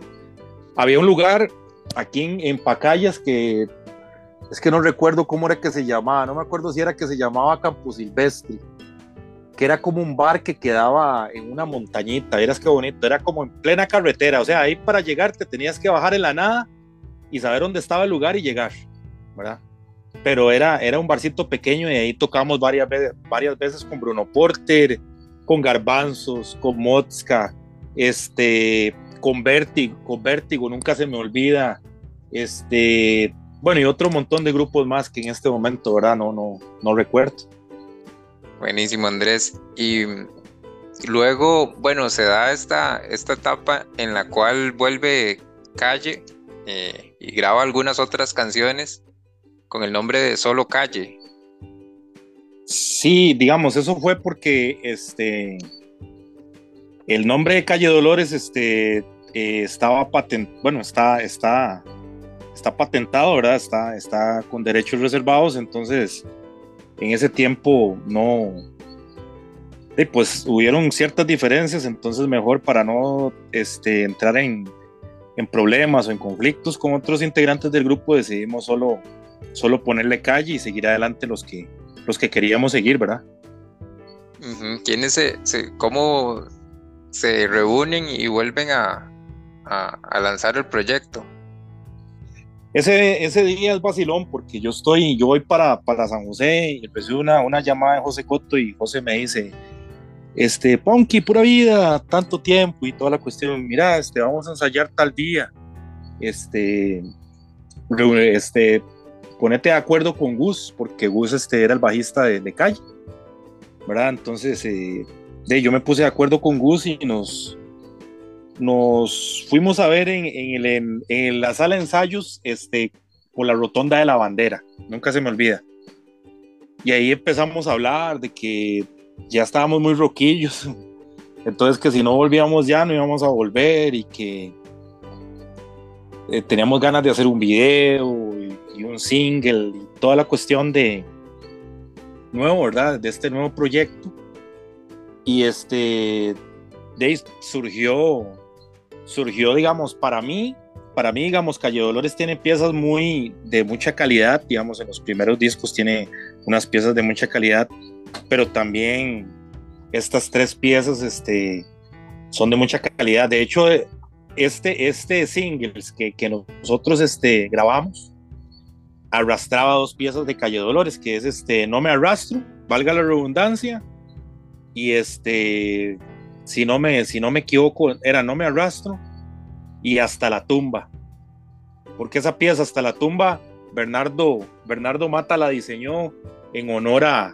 había un lugar aquí en, Pacayas que es que no recuerdo cómo era que se llamaba, no me acuerdo si era que se llamaba Campo Silvestre, que era como un bar que quedaba en una montañita, eras que bonito, era como en plena carretera, o sea, ahí para llegar te tenías que bajar en la nada y saber dónde estaba el lugar y llegar, ¿verdad? Pero era, era un barcito pequeño y ahí tocamos varias veces, varias veces con Bruno Porter, con Garbanzos, con Mozka, este, con Vértigo, con Vértigo, nunca se me olvida. Este, bueno, y otro montón de grupos más que en este momento, ¿verdad? No, no, no recuerdo. Buenísimo, Andrés. Y luego, bueno, se da esta, esta etapa en la cual vuelve Calle eh, y graba algunas otras canciones con el nombre de Solo Calle. Sí, digamos, eso fue porque este el nombre de Calle Dolores este, eh, estaba patent, bueno, está, está, está patentado, ¿verdad? Está, está con derechos reservados, entonces en ese tiempo no, pues hubieron ciertas diferencias, entonces mejor para no este, entrar en, en, problemas o en conflictos con otros integrantes del grupo decidimos solo, solo ponerle calle y seguir adelante los que, los que queríamos seguir, ¿verdad? ¿Quiénes se, se, cómo se reúnen y vuelven a, a, lanzar el proyecto. Ese, ese día es vacilón porque yo estoy, yo voy para, para San José y recibo una, una llamada de José Coto y José me dice, este, Ponky, pura vida, tanto tiempo y toda la cuestión, mira, este, vamos a ensayar tal día, este, este, ponete de acuerdo con Gus, porque Gus este, era el bajista de, de calle, ¿verdad? Entonces, eh, yo me puse de acuerdo con Gus y nos, nos fuimos a ver en, la sala de ensayos este, por la rotonda de la bandera, nunca se me olvida. Y ahí empezamos a hablar de que ya estábamos muy roquillos, entonces que si no volvíamos ya no íbamos a volver y que eh, teníamos ganas de hacer un video y, y un single y toda la cuestión de nuevo, ¿verdad? De este nuevo proyecto. Y este, de surgió, surgió, digamos, para mí, para mí, digamos, Calle Dolores tiene piezas muy, de mucha calidad, digamos, en los primeros discos tiene unas piezas de mucha calidad, pero también estas tres piezas, este, son de mucha calidad. De hecho, este, este singles que, que nosotros, este, grabamos, arrastraba dos piezas de Calle Dolores, que es este, No me arrastro, valga la redundancia, y este, si no me, si no me equivoco, era No me arrastro y Hasta la tumba. Porque esa pieza, Hasta la tumba, Bernardo, Bernardo Mata la diseñó en honor a,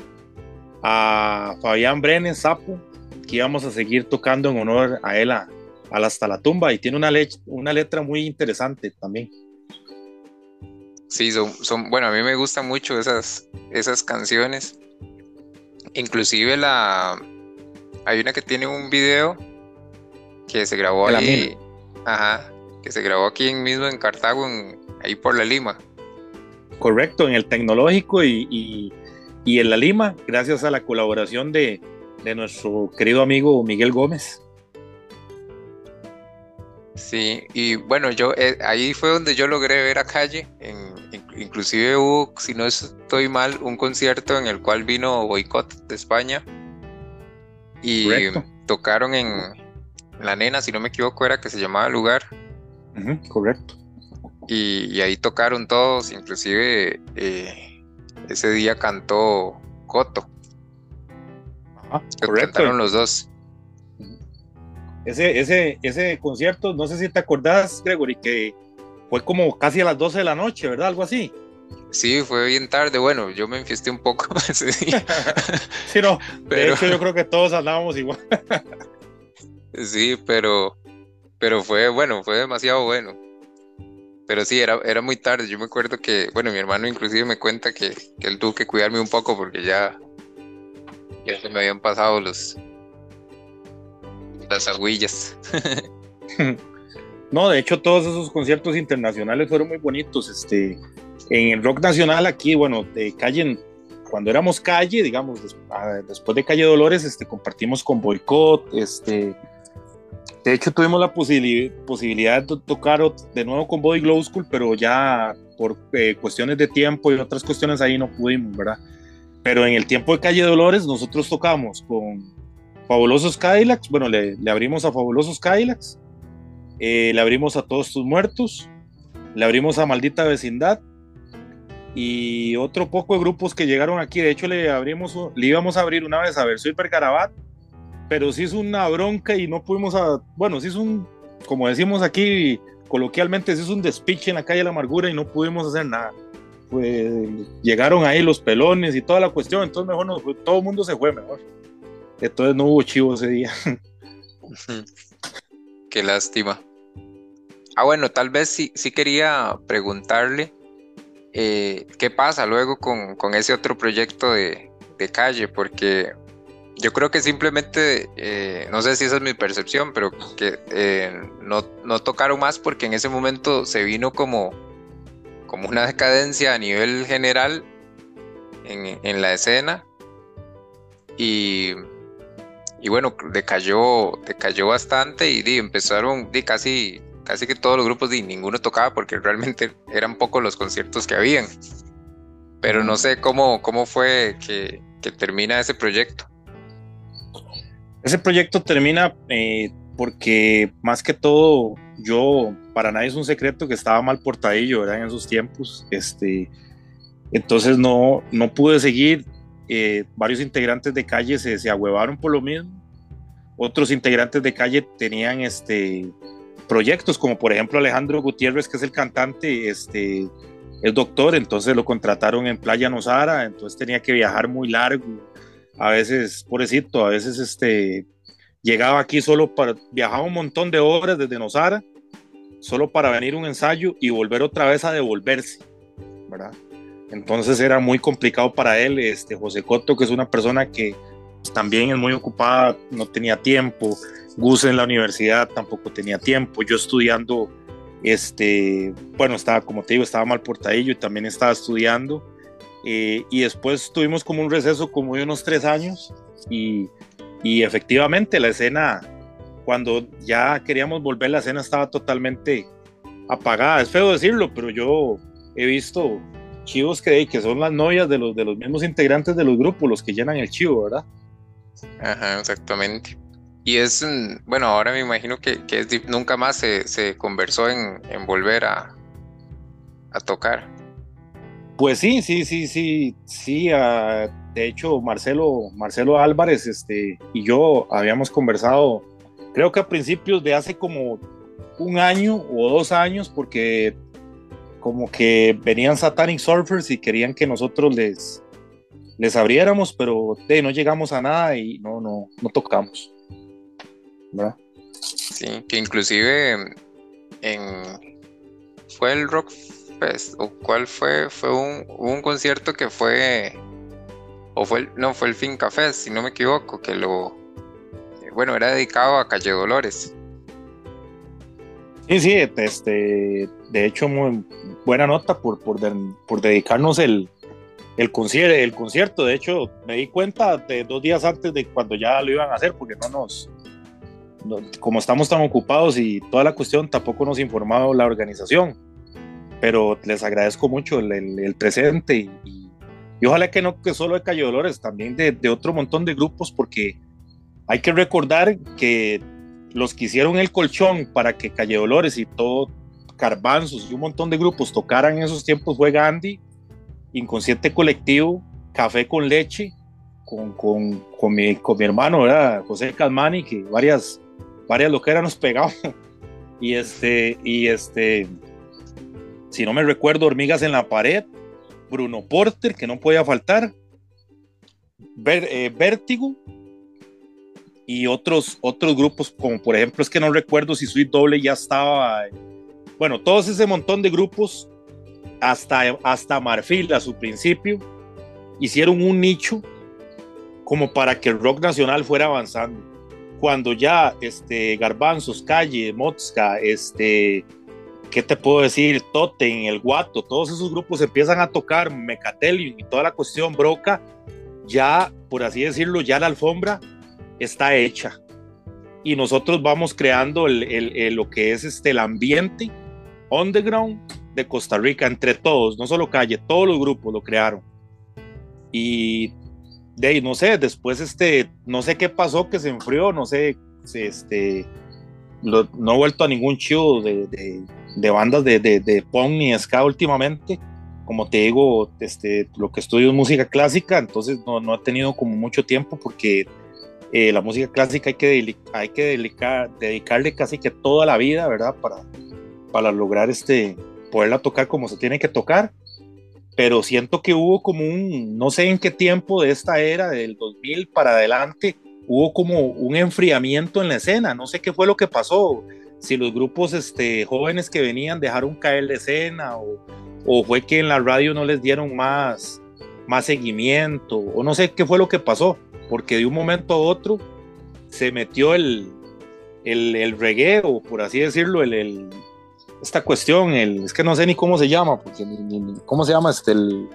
a Fabián Brenes, Sapo, que íbamos a seguir tocando en honor a él, a, Hasta la tumba, y tiene una, una letra muy interesante también. Sí, son, son, bueno, a mí me gustan mucho esas, esas canciones. Inclusive la, hay una que tiene un video que se grabó ahí. Ajá, que se grabó aquí mismo en Cartago, ahí por la Lima. Correcto, en el tecnológico y, en la Lima, gracias a la colaboración de, nuestro querido amigo Miguel Gómez. Sí, y bueno, yo eh, ahí fue donde yo logré ver a Calle. inclusive hubo, si no estoy mal, un concierto en el cual vino Boicot de España y tocaron en La Nena, si no me equivoco, era que se llamaba el lugar. correcto. y, ahí tocaron todos, inclusive eh, ese día cantó Coto. Cantaron los dos. Ese, ese, ese concierto, no sé si te acordás, Gregory, que fue como casi a las 12 de la noche, ¿verdad? Algo así. Sí, fue bien tarde. Bueno, yo me enfiesté un poco ese día. sí, no. Pero... De hecho, yo creo que todos andábamos igual. sí, pero, pero fue bueno, fue demasiado bueno. Pero sí, era, era muy tarde. Yo me acuerdo que, bueno, mi hermano inclusive me cuenta que, que él tuvo que cuidarme un poco porque ya, ya se me habían pasado los las agüillas. no, de hecho, todos esos conciertos internacionales fueron muy bonitos. Este, en el rock nacional aquí, bueno, de calle, cuando éramos calle, digamos, ah, después de Calle Dolores, este, compartimos con Boycott, este, de hecho tuvimos la posibilidad de tocar de nuevo con Body Glow School, pero ya por eh, cuestiones de tiempo y otras cuestiones ahí no pudimos, ¿verdad? Pero en el tiempo de Calle Dolores nosotros tocamos con Fabulosos Cadillacs, bueno, le, abrimos a Fabulosos Cadillacs, eh, le abrimos a Todos Tus Muertos, le abrimos a Maldita Vecindad, y otro poco de grupos que llegaron aquí. De hecho, le abrimos, le íbamos a abrir una vez a ver Super Carabat, pero sí es una bronca y no pudimos, a, bueno, sí es un, como decimos aquí coloquialmente, sí es un despiche en la calle de la amargura y no pudimos hacer nada. Pues llegaron ahí los pelones y toda la cuestión, entonces mejor no, todo el mundo se fue mejor. Entonces no hubo chivo ese día. Qué lástima. Ah, bueno, tal vez sí, sí quería preguntarle eh, qué pasa luego con, ese otro proyecto de, calle, porque yo creo que simplemente, eh, no sé si esa es mi percepción, pero que eh, no, tocaron más porque en ese momento se vino como, como una decadencia a nivel general en, la escena y, y bueno, decayó, decayó bastante y, y empezaron casi casi que todos los grupos y ninguno tocaba porque realmente eran pocos los conciertos que habían. Pero no sé cómo, cómo fue que, termina ese proyecto. Ese proyecto termina eh, porque más que todo yo, para nadie es un secreto que estaba mal portadillo en esos tiempos. Este, entonces no, no pude seguir. Eh, varios integrantes de calle se, se ahuevaron por lo mismo. Otros integrantes de calle tenían este, proyectos, como por ejemplo Alejandro Gutiérrez, que es el cantante, este, es doctor, entonces lo contrataron en Playa Nosara, entonces tenía que viajar muy largo, a veces, pobrecito, a veces este, llegaba aquí solo para, viajaba un montón de horas desde Nosara, solo para venir un ensayo y volver otra vez a devolverse, ¿verdad? Entonces era muy complicado para él, este, José Coto, que es una persona que también es muy ocupada, no tenía tiempo, Gus en la universidad tampoco tenía tiempo. Yo estudiando, este, bueno, estaba, como te digo, estaba mal portadillo y también estaba estudiando. Eh, y después tuvimos como un receso como de unos tres años y, y efectivamente la escena, cuando ya queríamos volver, la escena estaba totalmente apagada. Es feo decirlo, pero yo he visto chivos que, que son las novias de los, de los mismos integrantes de los grupos, los que llenan el chivo, ¿verdad? Ajá, exactamente. Y es, bueno, ahora me imagino que, que es, nunca más se, se conversó en, en, volver a, a tocar. Pues sí, sí, sí, sí, sí. Uh, de hecho, Marcelo, Marcelo Álvarez este, y yo habíamos conversado, creo que a principios de hace como un año o dos años, porque como que venían Satanic Surfers y querían que nosotros les, les abriéramos, pero no llegamos a nada y no, no, no tocamos. Sí, que inclusive en fue el Rock Fest o cuál fue fue un, un concierto que fue o fue no fue el Finca si no me equivoco que lo bueno era dedicado a Calle Dolores. Sí, sí, este, de hecho buena nota por, por, por dedicarnos el, el, concierto, el concierto. De hecho, me di cuenta de dos días antes de cuando ya lo iban a hacer, porque no nos, como estamos tan ocupados y toda la cuestión, tampoco nos ha informado la organización. Pero les agradezco mucho el, presente y, ojalá que no que solo de Calle Dolores, también de, otro montón de grupos, porque hay que recordar que los que hicieron el colchón para que Calle Dolores y todo Garbanzos y un montón de grupos tocaran en esos tiempos fue Gandhi, Inconsciente Colectivo, Café con Leche, con, con, con, mi, con mi hermano, ¿verdad? José Calmani, que varias, varias lo que eran nos pegaban. Y este, y este, si no me recuerdo, Hormigas en la Pared, Bruno Porter, que no podía faltar, eh, Vértigo y otros, otros grupos, como por ejemplo, es que no recuerdo si Sweet Doble ya estaba. Bueno, todos ese montón de grupos, hasta, hasta Marfil a su principio, hicieron un nicho como para que el rock nacional fuera avanzando. Cuando ya este, Garbanzos, Calle, Mozca, este, ¿qué te puedo decir? Toten, El Guato, todos esos grupos empiezan a tocar Mecatelium y toda la cuestión Broca, ya, por así decirlo, ya la alfombra está hecha. Y nosotros vamos creando el, lo que es este, el ambiente underground de Costa Rica entre todos, no solo Calle, todos los grupos lo crearon. Y de ahí, no sé, después este, no sé qué pasó, que se enfrió, no sé, este, no he vuelto a ningún show de, de, bandas de, de, de punk ni ska últimamente como te digo, este, lo que estudio es música clásica, entonces no, no he tenido como mucho tiempo porque eh, la música clásica hay que, hay que dedicar, dedicarle casi que toda la vida, ¿verdad? Para, para lograr este, poderla tocar como se tiene que tocar. Pero siento que hubo como un, no sé en qué tiempo de esta era, del 2000 para adelante, hubo como un enfriamiento en la escena. No sé qué fue lo que pasó. Si los grupos este, jóvenes que venían dejaron caer la escena o, o fue que en la radio no les dieron más, más seguimiento, o no sé qué fue lo que pasó, porque de un momento a otro se metió el, el, el reggae, o por así decirlo, el, esta cuestión, el, es que no sé ni cómo se llama, porque cómo se llama este, el,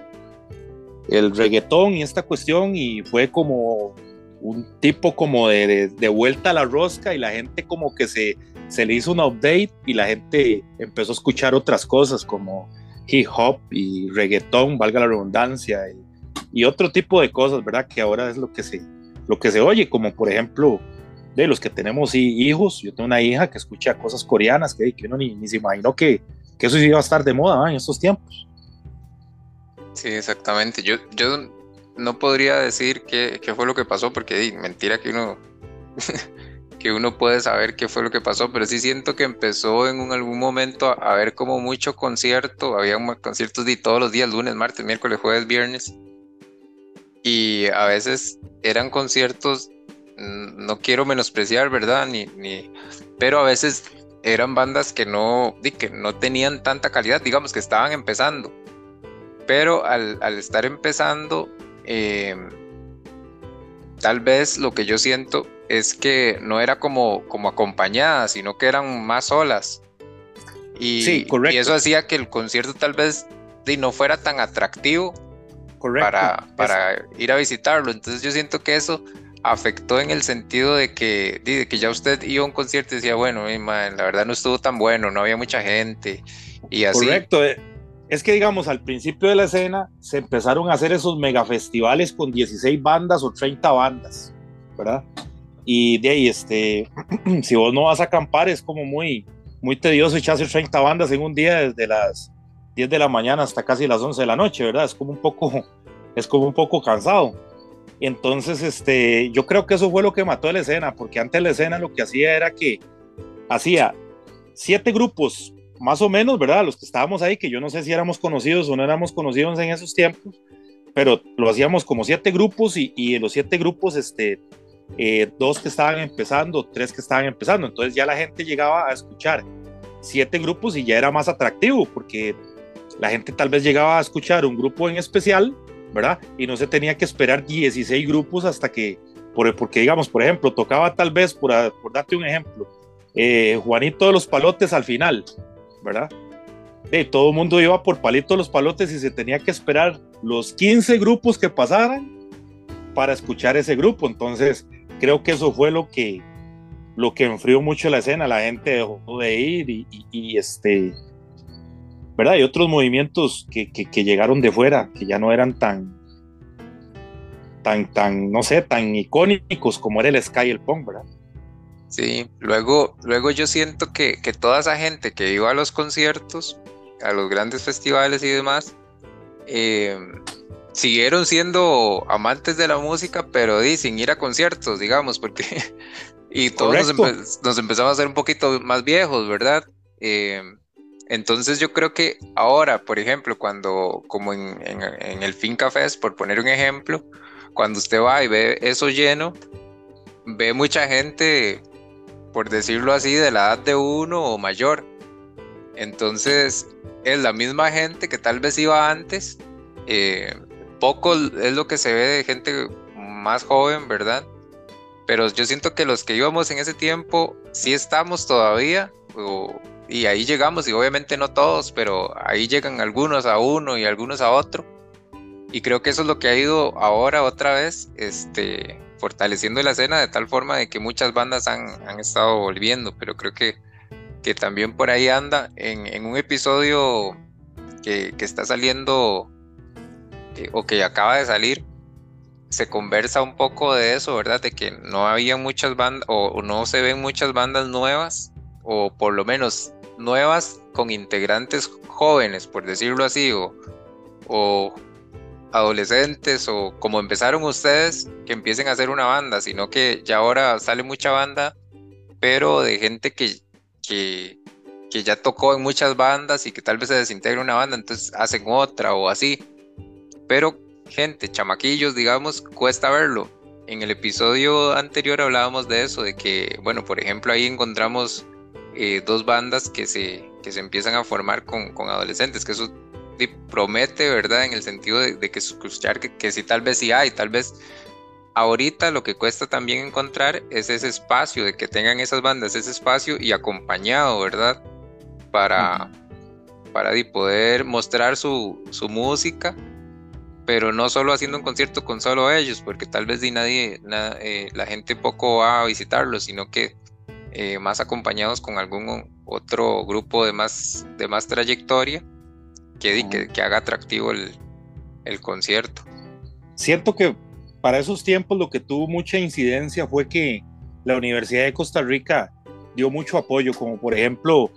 el reggaetón y esta cuestión, y fue como un tipo como de, vuelta a la rosca y la gente como que se, se le hizo un update y la gente empezó a escuchar otras cosas como hip hop y reggaetón, valga la redundancia, y, otro tipo de cosas, ¿verdad? Que ahora es lo que se, lo que se oye, como por ejemplo, de los que tenemos hijos, yo tengo una hija que escucha cosas coreanas que, que uno ni, ni, se imaginó que, que eso iba a estar de moda en estos tiempos. Sí, exactamente. Yo no podría decir qué, qué fue lo que pasó, porque mentira que uno que uno puede saber qué fue lo que pasó, pero sí siento que empezó en un, algún momento a, ver como mucho concierto, había conciertos de todos los días, lunes, martes, miércoles, jueves, viernes, y a veces eran conciertos, mm, no quiero menospreciar, ¿verdad? Ni, ni, pero a veces eran bandas que no, que no tenían tanta calidad, digamos que estaban empezando, pero al, al estar empezando, eh, tal vez lo que yo siento es que no era como, como acompañada, sino que eran más solas. Y, sí, correcto. y eso hacía que el concierto tal vez no fuera tan atractivo para, para ir a visitarlo. Entonces yo siento que eso afectó en el sentido de que, de que ya usted iba a un concierto y decía, bueno, la verdad no estuvo tan bueno, no había mucha gente y así. Correcto. Es que digamos, al principio de la escena se empezaron a hacer esos megafestivales con 16 bandas o 30 bandas, ¿verdad? Y de ahí, este, si vos no vas a acampar, es como muy, muy tedioso echarse 30 bandas en un día desde las 10 de la mañana hasta casi las 11 de la noche, ¿verdad? Es como un poco, es como un poco cansado. Entonces, este, yo creo que eso fue lo que mató la escena, porque antes la escena lo que hacía era que hacía siete grupos, más o menos, ¿verdad? Los que estábamos ahí, que yo no sé si éramos conocidos o no éramos conocidos en esos tiempos, pero lo hacíamos como siete grupos y, y en los siete grupos, este, eh, dos que estaban empezando, tres que estaban empezando. Entonces ya la gente llegaba a escuchar siete grupos y ya era más atractivo porque la gente tal vez llegaba a escuchar un grupo en especial, ¿verdad? Y no se tenía que esperar 16 grupos hasta que, porque digamos, por ejemplo, tocaba tal vez, por, por darte un ejemplo, eh, Juanito de los Palotes al final, ¿verdad? Y todo el mundo iba por Palito de los Palotes y se tenía que esperar los 15 grupos que pasaran para escuchar ese grupo. Entonces, creo que eso fue lo que, lo que enfrió mucho la escena, la gente dejó de ir y, este, ¿verdad? Y otros movimientos que, que, llegaron de fuera, que ya no eran tan, tan, tan, no sé, tan icónicos como era el Sky y el Punk, ¿verdad? Sí, luego, luego yo siento que, que toda esa gente que iba a los conciertos, a los grandes festivales y demás, eh, siguieron siendo amantes de la música, pero sin ir a conciertos, digamos, porque y todos nos, empezamos a hacer un poquito más viejos, ¿verdad? Eh, entonces yo creo que ahora, por ejemplo, cuando, como en, en, el Finca Fest, por poner un ejemplo, cuando usted va y ve eso lleno, ve mucha gente por decirlo así, de la edad de uno o mayor. Entonces, es la misma gente que tal vez iba antes. Eh, poco es lo que se ve de gente más joven, ¿verdad? Pero yo siento que los que íbamos en ese tiempo, sí estamos todavía, y ahí llegamos, y obviamente no todos, pero ahí llegan algunos a uno y algunos a otro. Y creo que eso es lo que ha ido ahora otra vez, este, fortaleciendo la escena de tal forma de que muchas bandas han, estado volviendo, pero creo que, que también por ahí anda en, un episodio que, está saliendo eh, o que acaba de salir, se conversa un poco de eso, ¿verdad? De que no había muchas bandas o, no se ven muchas bandas nuevas o por lo menos nuevas con integrantes jóvenes, por decirlo así, o, o adolescentes o como empezaron ustedes, que empiecen a hacer una banda, sino que ya ahora sale mucha banda, pero de gente que, que, que ya tocó en muchas bandas y que tal vez se desintegra una banda, entonces hacen otra o así. Pero gente, chamaquillos, digamos, cuesta verlo. En el episodio anterior hablábamos de eso, de que, bueno, por ejemplo, ahí encontramos eh, dos bandas que se, que se empiezan a formar con, con adolescentes, que eso promete, ¿verdad? En el sentido de, que escuchar que, que sí, tal vez sí hay, tal vez ahorita lo que cuesta también encontrar es ese espacio, de que tengan esas bandas, ese espacio y acompañado, ¿verdad? Para, para poder mostrar su, música, pero no solo haciendo un concierto con solo ellos, porque tal vez ni nadie, eh, la gente poco va a visitarlos, sino que eh, más acompañados con algún otro grupo de más, de más trayectoria que, que, haga atractivo el, el concierto. Siento que para esos tiempos lo que tuvo mucha incidencia fue que la Universidad de Costa Rica dio mucho apoyo, como por ejemplo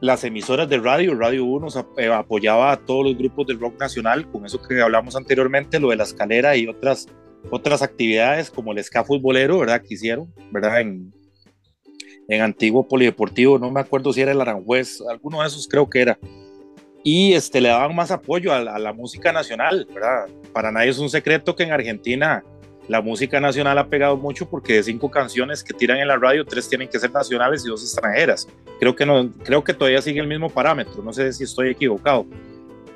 las emisoras de radio, Radio 1 eh, apoyaba a todos los grupos del rock nacional, con eso que hablamos anteriormente, lo de la escalera y otras, otras actividades como el ska futbolero, ¿verdad? Que hicieron, ¿verdad? En, en antiguo polideportivo, no me acuerdo si era el Aranjuez, alguno de esos creo que era y este, le daban más apoyo a, la música nacional, ¿verdad? Para nadie es un secreto que en Argentina la música nacional ha pegado mucho porque de cinco canciones que tiran en la radio, tres tienen que ser nacionales y dos extranjeras. Creo que, no, creo que todavía sigue el mismo parámetro, no sé si estoy equivocado,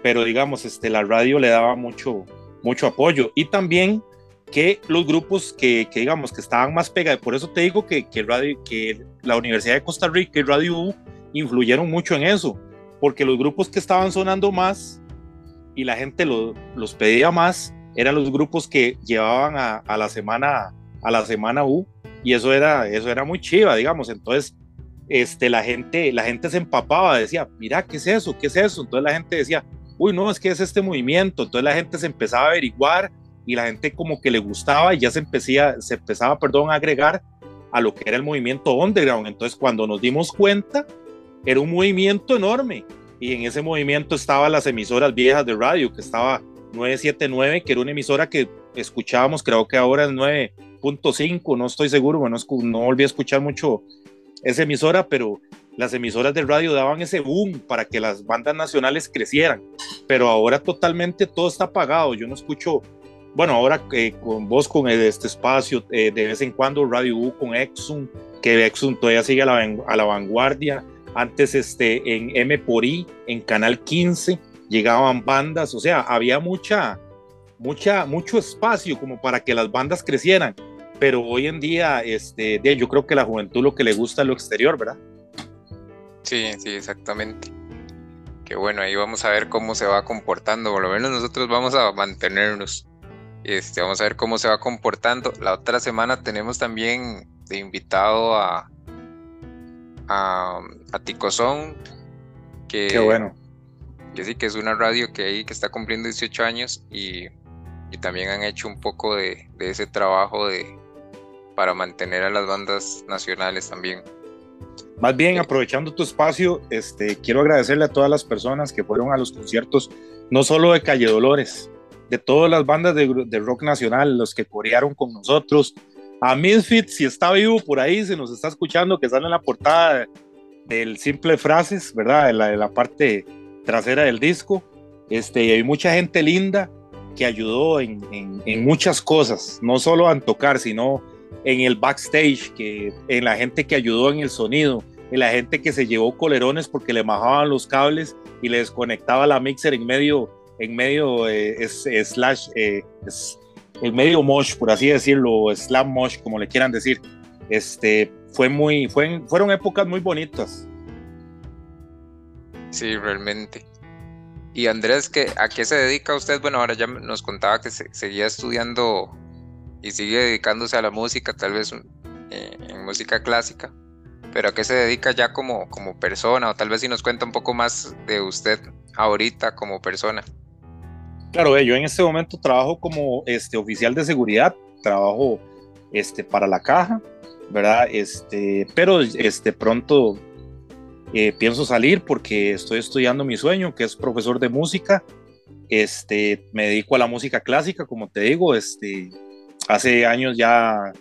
pero digamos, este, la radio le daba mucho, mucho apoyo y también que los grupos que, que digamos que estaban más pegados, por eso te digo que, que, radio, que la Universidad de Costa Rica y Radio U influyeron mucho en eso porque los grupos que estaban sonando más y la gente los pedía más eran los grupos que llevaban a, la semana a la semana U y eso era eso era muy chiva digamos. Entonces este la gente la gente se empapaba decía mira qué es eso qué es eso entonces la gente decía uy no es que es este movimiento entonces la gente se empezaba a averiguar y la gente como que le gustaba y ya se empecía se empezaba perdón a agregar a lo que era el movimiento underground. Entonces cuando nos dimos cuenta era un movimiento enorme. Y en ese movimiento estaban las emisoras viejas de radio, que estaba 979, que era una emisora que escuchábamos, creo que ahora es 9.5, no estoy seguro, bueno, no volví a escuchar mucho esa emisora, pero las emisoras de radio daban ese boom para que las bandas nacionales crecieran, pero ahora totalmente todo está apagado, yo no escucho, bueno, ahora eh, con vos con este espacio, eh, de vez en cuando Radio U con Exxon, que Exxon todavía sigue a la, a la vanguardia, antes este, en M por I, en Canal 15, llegaban bandas, o sea, había mucha, mucha, mucho espacio como para que las bandas crecieran. Pero hoy en día, este, yo creo que la juventud lo que le gusta es lo exterior, ¿verdad? Sí, sí, exactamente. Que bueno, ahí vamos a ver cómo se va comportando, por lo menos nosotros vamos a mantenernos. Este, vamos a ver cómo se va comportando. La otra semana tenemos también de invitado a, a, a Ticozón, que, Qué bueno. que sí, que es una radio que ahí que está cumpliendo 18 años y, y también han hecho un poco de, de ese trabajo de, para mantener a las bandas nacionales también. Más bien, aprovechando tu espacio, este, quiero agradecerle a todas las personas que fueron a los conciertos, no solo de Calle Dolores, de todas las bandas de, rock nacional, los que corearon con nosotros. A Misfit, si está vivo por ahí, se nos está escuchando, que sale en la portada del Simple Frases, ¿verdad? En la, la parte trasera del disco. Este, hay mucha gente linda que ayudó en, en, muchas cosas, no solo a tocar, sino en el backstage, que, en la gente que ayudó en el sonido, en la gente que se llevó colerones porque le bajaban los cables y le desconectaba la mixer en medio, en medio eh, es, slash, eh, en medio mosh, por así decirlo, slam mosh, como le quieran decir. Este, fue muy, fue, fueron épocas muy bonitas. Sí, realmente. Y Andrés, ¿qué, ¿a qué se dedica usted? Bueno, ahora ya nos contaba que seguía estudiando y sigue dedicándose a la música, tal vez eh, en música clásica, pero ¿a qué se dedica ya como, como persona? O tal vez si nos cuenta un poco más de usted ahorita como persona. Claro, yo en este momento trabajo como este, oficial de seguridad, trabajo este, para la caja, ¿verdad? Este, pero este, pronto eh, pienso salir porque estoy estudiando mi sueño, que es profesor de música. Este, me dedico a la música clásica, como te digo, este, hace años ya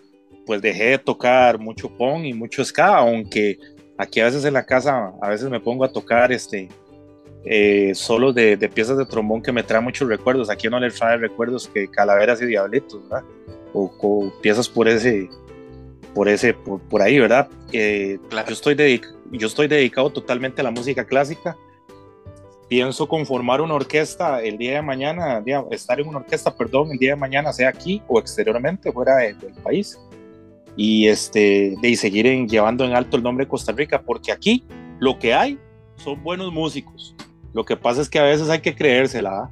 pues dejé de tocar mucho punk y mucho ska, aunque aquí a veces en la casa a veces me pongo a tocar este eh, solo de, piezas de trombón que me traen muchos recuerdos. Aquí no le trae recuerdos que calaveras y diablitos, ¿verdad? O, piezas por ese, por ese, por, ahí, ¿verdad? Eh, yo, estoy yo estoy dedicado totalmente a la música clásica pienso conformar una orquesta el día de mañana, estar en una orquesta, perdón, el día de mañana, sea aquí o exteriormente, fuera del país. Y, este, de, seguir llevando en alto el nombre de Costa Rica, porque aquí lo que hay son buenos músicos. Lo que pasa es que a veces hay que creérsela.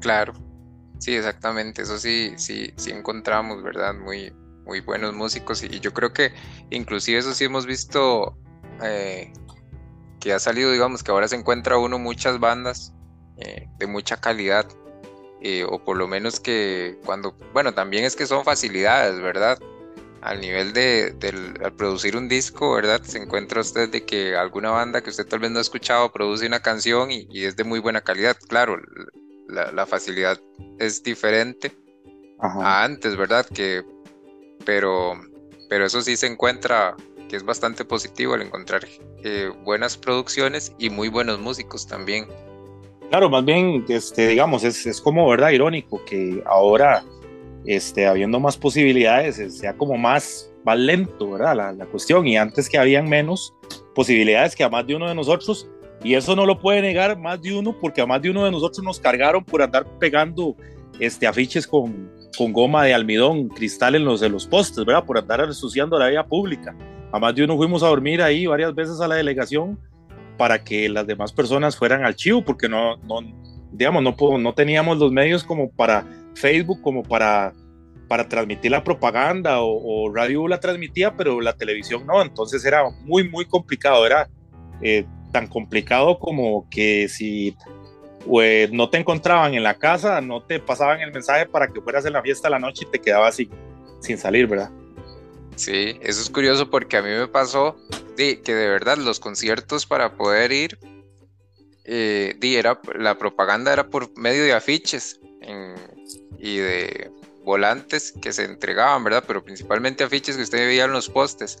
Claro, sí, exactamente. Eso sí, sí, sí encontramos, ¿verdad? Muy, muy buenos músicos. Y yo creo que inclusive eso sí hemos visto eh, que ha salido, digamos, que ahora se encuentra uno muchas bandas eh, de mucha calidad, eh, o por lo menos que cuando, bueno, también es que son facilidades, ¿verdad? Al nivel de, al producir un disco, ¿verdad? Se encuentra usted de que alguna banda que usted tal vez no ha escuchado produce una canción y, es de muy buena calidad. Claro, la, facilidad es diferente a antes, ¿verdad? Que, pero, pero eso sí se encuentra que es bastante positivo el encontrar eh, buenas producciones y muy buenos músicos también. Claro, más bien, este, digamos, es, es como, ¿verdad? Irónico que ahora, este, habiendo más posibilidades, eh, sea como más, más lento, ¿verdad? La, la cuestión, y antes que habían menos posibilidades que a más de uno de nosotros, y eso no lo puede negar más de uno, porque a más de uno de nosotros nos cargaron por andar pegando este, afiches con, con goma de almidón, cristal en los de los postes, ¿verdad? Por andar ensuciando la vía pública. A más de uno fuimos a dormir ahí varias veces a la delegación para que las demás personas fueran al chivo, porque no, no digamos, no, no teníamos los medios como para Facebook, como para, para transmitir la propaganda, o, Radio la transmitía, pero la televisión no, entonces era muy, muy complicado, era eh, tan complicado como que si pues, no te encontraban en la casa, no te pasaban el mensaje para que fueras en la fiesta de la noche y te quedabas sin, sin salir, ¿verdad? Sí, eso es curioso porque a mí me pasó que de verdad los conciertos para poder ir, eh, era, la propaganda era por medio de afiches y de volantes que se entregaban, ¿verdad? Pero principalmente afiches que usted veía en los postes.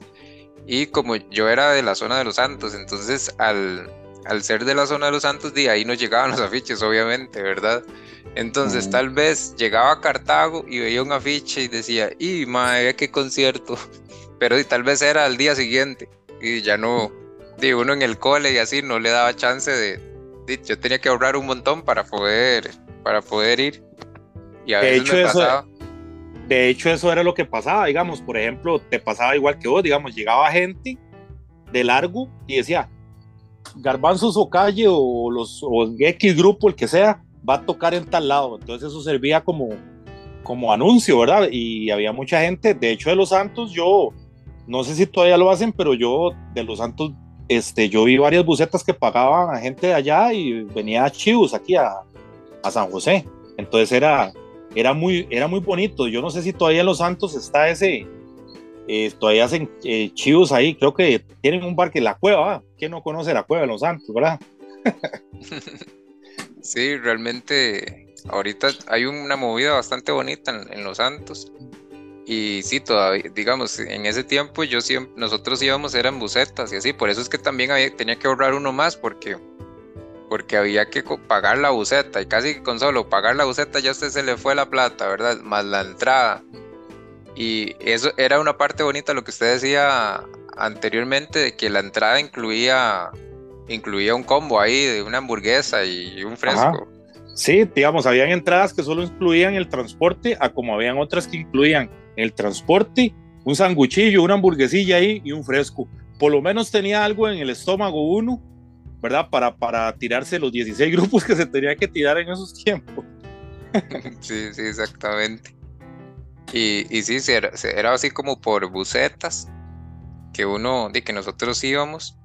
Y como yo era de la zona de los Santos, entonces al, al ser de la zona de los Santos, de ahí no llegaban los afiches, obviamente, ¿verdad? Entonces, tal vez llegaba a Cartago y veía un afiche y decía, ¡y madre, qué concierto! Pero tal vez era al día siguiente y ya no, digo, uno en el cole y así no le daba chance de, yo tenía que ahorrar un montón para poder, para poder ir. Y a de hecho, Eso, de hecho, eso era lo que pasaba, digamos, por ejemplo, te pasaba igual que vos, digamos, llegaba gente de largo y decía, Garbanzos o Calle o los o X grupo, el que sea, va a tocar en tal lado. Entonces eso servía como, como anuncio, ¿verdad? Y había mucha gente, de hecho de Los Santos, yo no sé si todavía lo hacen, pero yo de Los Santos, este, yo vi varias bucetas que pagaban a gente de allá y venía a Chivos aquí a, a San José. Entonces era, era muy, era muy bonito. Yo no sé si todavía en Los Santos está ese, eh, todavía hacen eh, chivos ahí, creo que tienen un bar que La Cueva, ¿quién no conoce La Cueva de Los Santos, verdad? sí, realmente ahorita hay una movida bastante bonita en, Los Santos. Y sí, todavía, digamos, en ese tiempo yo siempre, nosotros íbamos, eran bucetas y así, por eso es que también había, tenía que ahorrar uno más porque, porque había que pagar la buceta y casi con solo pagar la buceta ya a usted se le fue la plata, ¿verdad? Más la entrada. Y eso era una parte bonita lo que usted decía anteriormente, de que la entrada incluía, incluía un combo ahí de una hamburguesa y un fresco. Sí, digamos, habían entradas que solo incluían el transporte, a como habían otras que incluían el transporte, un sanguchillo, una hamburguesilla ahí y un fresco. Por lo menos tenía algo en el estómago uno, ¿verdad? Para, para tirarse los 16 grupos que se tenía que tirar en esos tiempos. sí, sí, exactamente. Y, y sí, era, era así como por bucetas, que uno, de que nosotros íbamos,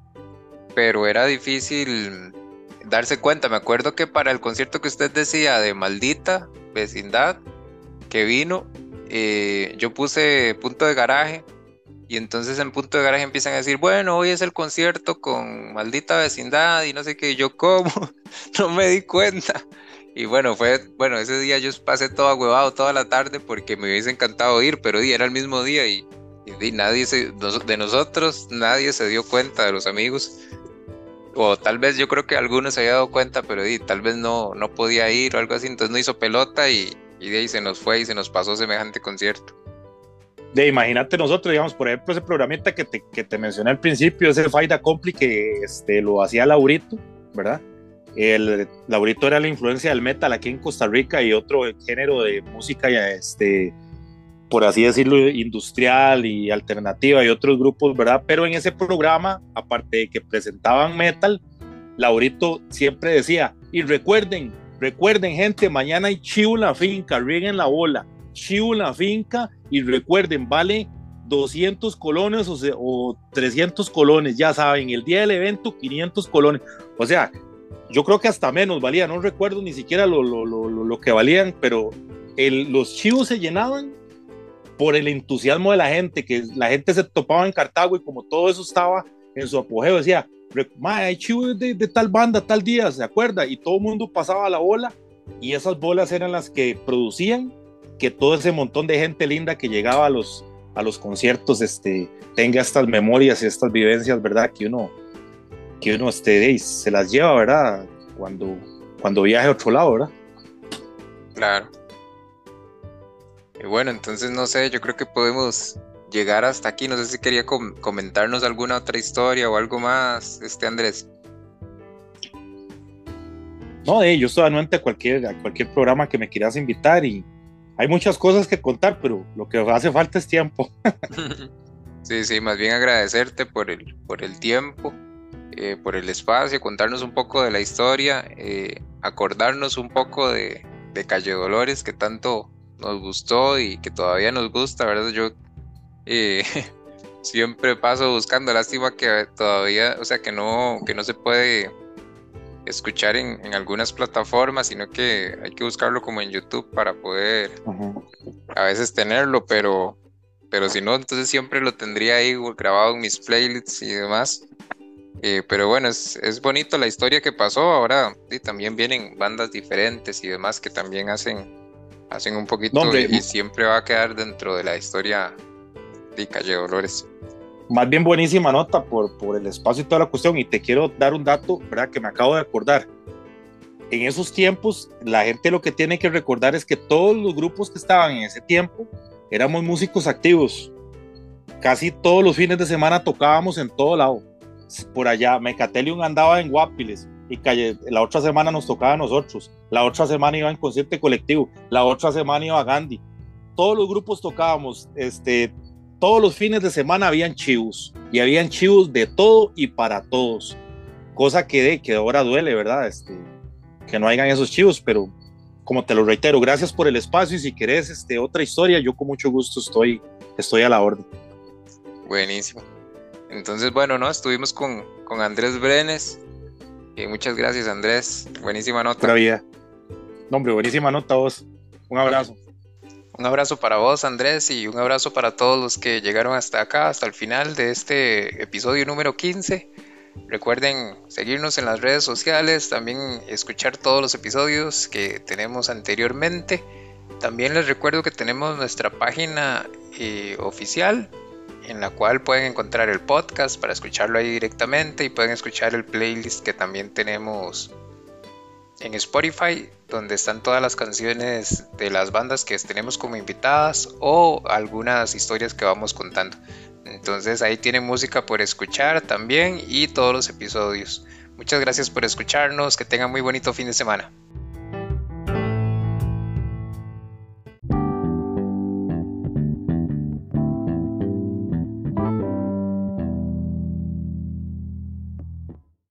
pero era difícil darse cuenta. Me acuerdo que para el concierto que usted decía de Maldita Vecindad, que vino, eh, yo puse punto de garaje y entonces en punto de garaje empiezan a decir, bueno, hoy es el concierto con Maldita Vecindad y no sé qué, yo como, no me di cuenta. Y bueno, fue, bueno, ese día yo pasé todo agüevado toda la tarde porque me hubiese encantado ir, pero era el mismo día y, nadie se, de nosotros, nadie se dio cuenta de los amigos. O tal vez yo creo que algunos se había dado cuenta, pero tal vez no, no podía ir o algo así, entonces no hizo pelota y, de ahí se nos fue y se nos pasó semejante concierto. De imagínate nosotros, digamos, por ejemplo, ese programita que te, que te mencioné al principio, ese Faida Compli que este, lo hacía Laurito, ¿verdad? El Laurito era la influencia del metal aquí en Costa Rica y otro género de música, este, por así decirlo, industrial y alternativa y otros grupos, ¿verdad? Pero en ese programa, aparte de que presentaban metal, Laurito siempre decía, y recuerden, recuerden gente, mañana hay chivo en la finca, rieguen la bola, chivo en la finca y recuerden, vale 200 colones o, o 300 colones, ya saben, el día del evento 500 colones. O sea, yo creo que hasta menos valía, no recuerdo ni siquiera lo, lo, lo, lo que valían, pero los chivos se llenaban por el entusiasmo de la gente, que la gente se topaba en Cartago y como todo eso estaba en su apogeo, decía, hay chivos de, de, tal banda, tal día, ¿se acuerda? Y todo el mundo pasaba la bola y esas bolas eran las que producían que todo ese montón de gente linda que llegaba a los, a los conciertos este, tenga estas memorias y estas vivencias, ¿verdad? Que uno, que uno este, se las lleva, ¿verdad? Cuando, cuando viaje a otro lado, ¿verdad? Claro. Y bueno, entonces no sé, yo creo que podemos llegar hasta aquí. No sé si quería comentarnos alguna otra historia o algo más, este Andrés. No, eh, yo estoy anuente a cualquier, a cualquier programa que me quieras invitar y hay muchas cosas que contar, pero lo que hace falta es tiempo. sí, sí, más bien agradecerte por el, por el tiempo eh, por el espacio, contarnos un poco de la historia, eh, acordarnos un poco de, Calle Dolores que tanto nos gustó y que todavía nos gusta, ¿verdad? Yo eh, siempre paso buscando, lástima que todavía, o sea, que no, que no se puede escuchar en, algunas plataformas, sino que hay que buscarlo como en YouTube para poder a veces tenerlo, pero, pero si no, entonces siempre lo tendría ahí grabado en mis playlists y demás. Eh, pero bueno, es, es, bonito la historia que pasó. Ahora y también vienen bandas diferentes y demás que también hacen, hacen un poquito y, siempre va a quedar dentro de la historia de Calle Dolores. Más bien buenísima nota por, por el espacio y toda la cuestión. Y te quiero dar un dato ¿verdad? que me acabo de acordar. En esos tiempos, la gente lo que tiene que recordar es que todos los grupos que estaban en ese tiempo éramos músicos activos. Casi todos los fines de semana tocábamos en todo lado por allá, Mecatelium andaba en Guapiles y calle, la otra semana nos tocaba a nosotros, la otra semana iba en concierto colectivo, la otra semana iba a Gandhi. Todos los grupos tocábamos, este, todos los fines de semana habían chivos y habían chivos de todo y para todos. Cosa que, que ahora duele, ¿verdad? Este, que no hayan esos chivos, pero como te lo reitero, gracias por el espacio y si querés este, otra historia, yo con mucho gusto estoy, estoy a la orden. Buenísimo. Entonces, bueno, ¿no? Estuvimos con, con Andrés Brenes. Y muchas gracias, Andrés. Buenísima nota. vida. No, hombre, buenísima nota vos. Un abrazo. Un abrazo para vos, Andrés, y un abrazo para todos los que llegaron hasta acá, hasta el final de este episodio número 15. Recuerden seguirnos en las redes sociales, también escuchar todos los episodios que tenemos anteriormente. También les recuerdo que tenemos nuestra página eh, oficial en la cual pueden encontrar el podcast para escucharlo ahí directamente y pueden escuchar el playlist que también tenemos en Spotify, donde están todas las canciones de las bandas que tenemos como invitadas o algunas historias que vamos contando. Entonces ahí tienen música por escuchar también y todos los episodios. Muchas gracias por escucharnos, que tengan muy bonito fin de semana.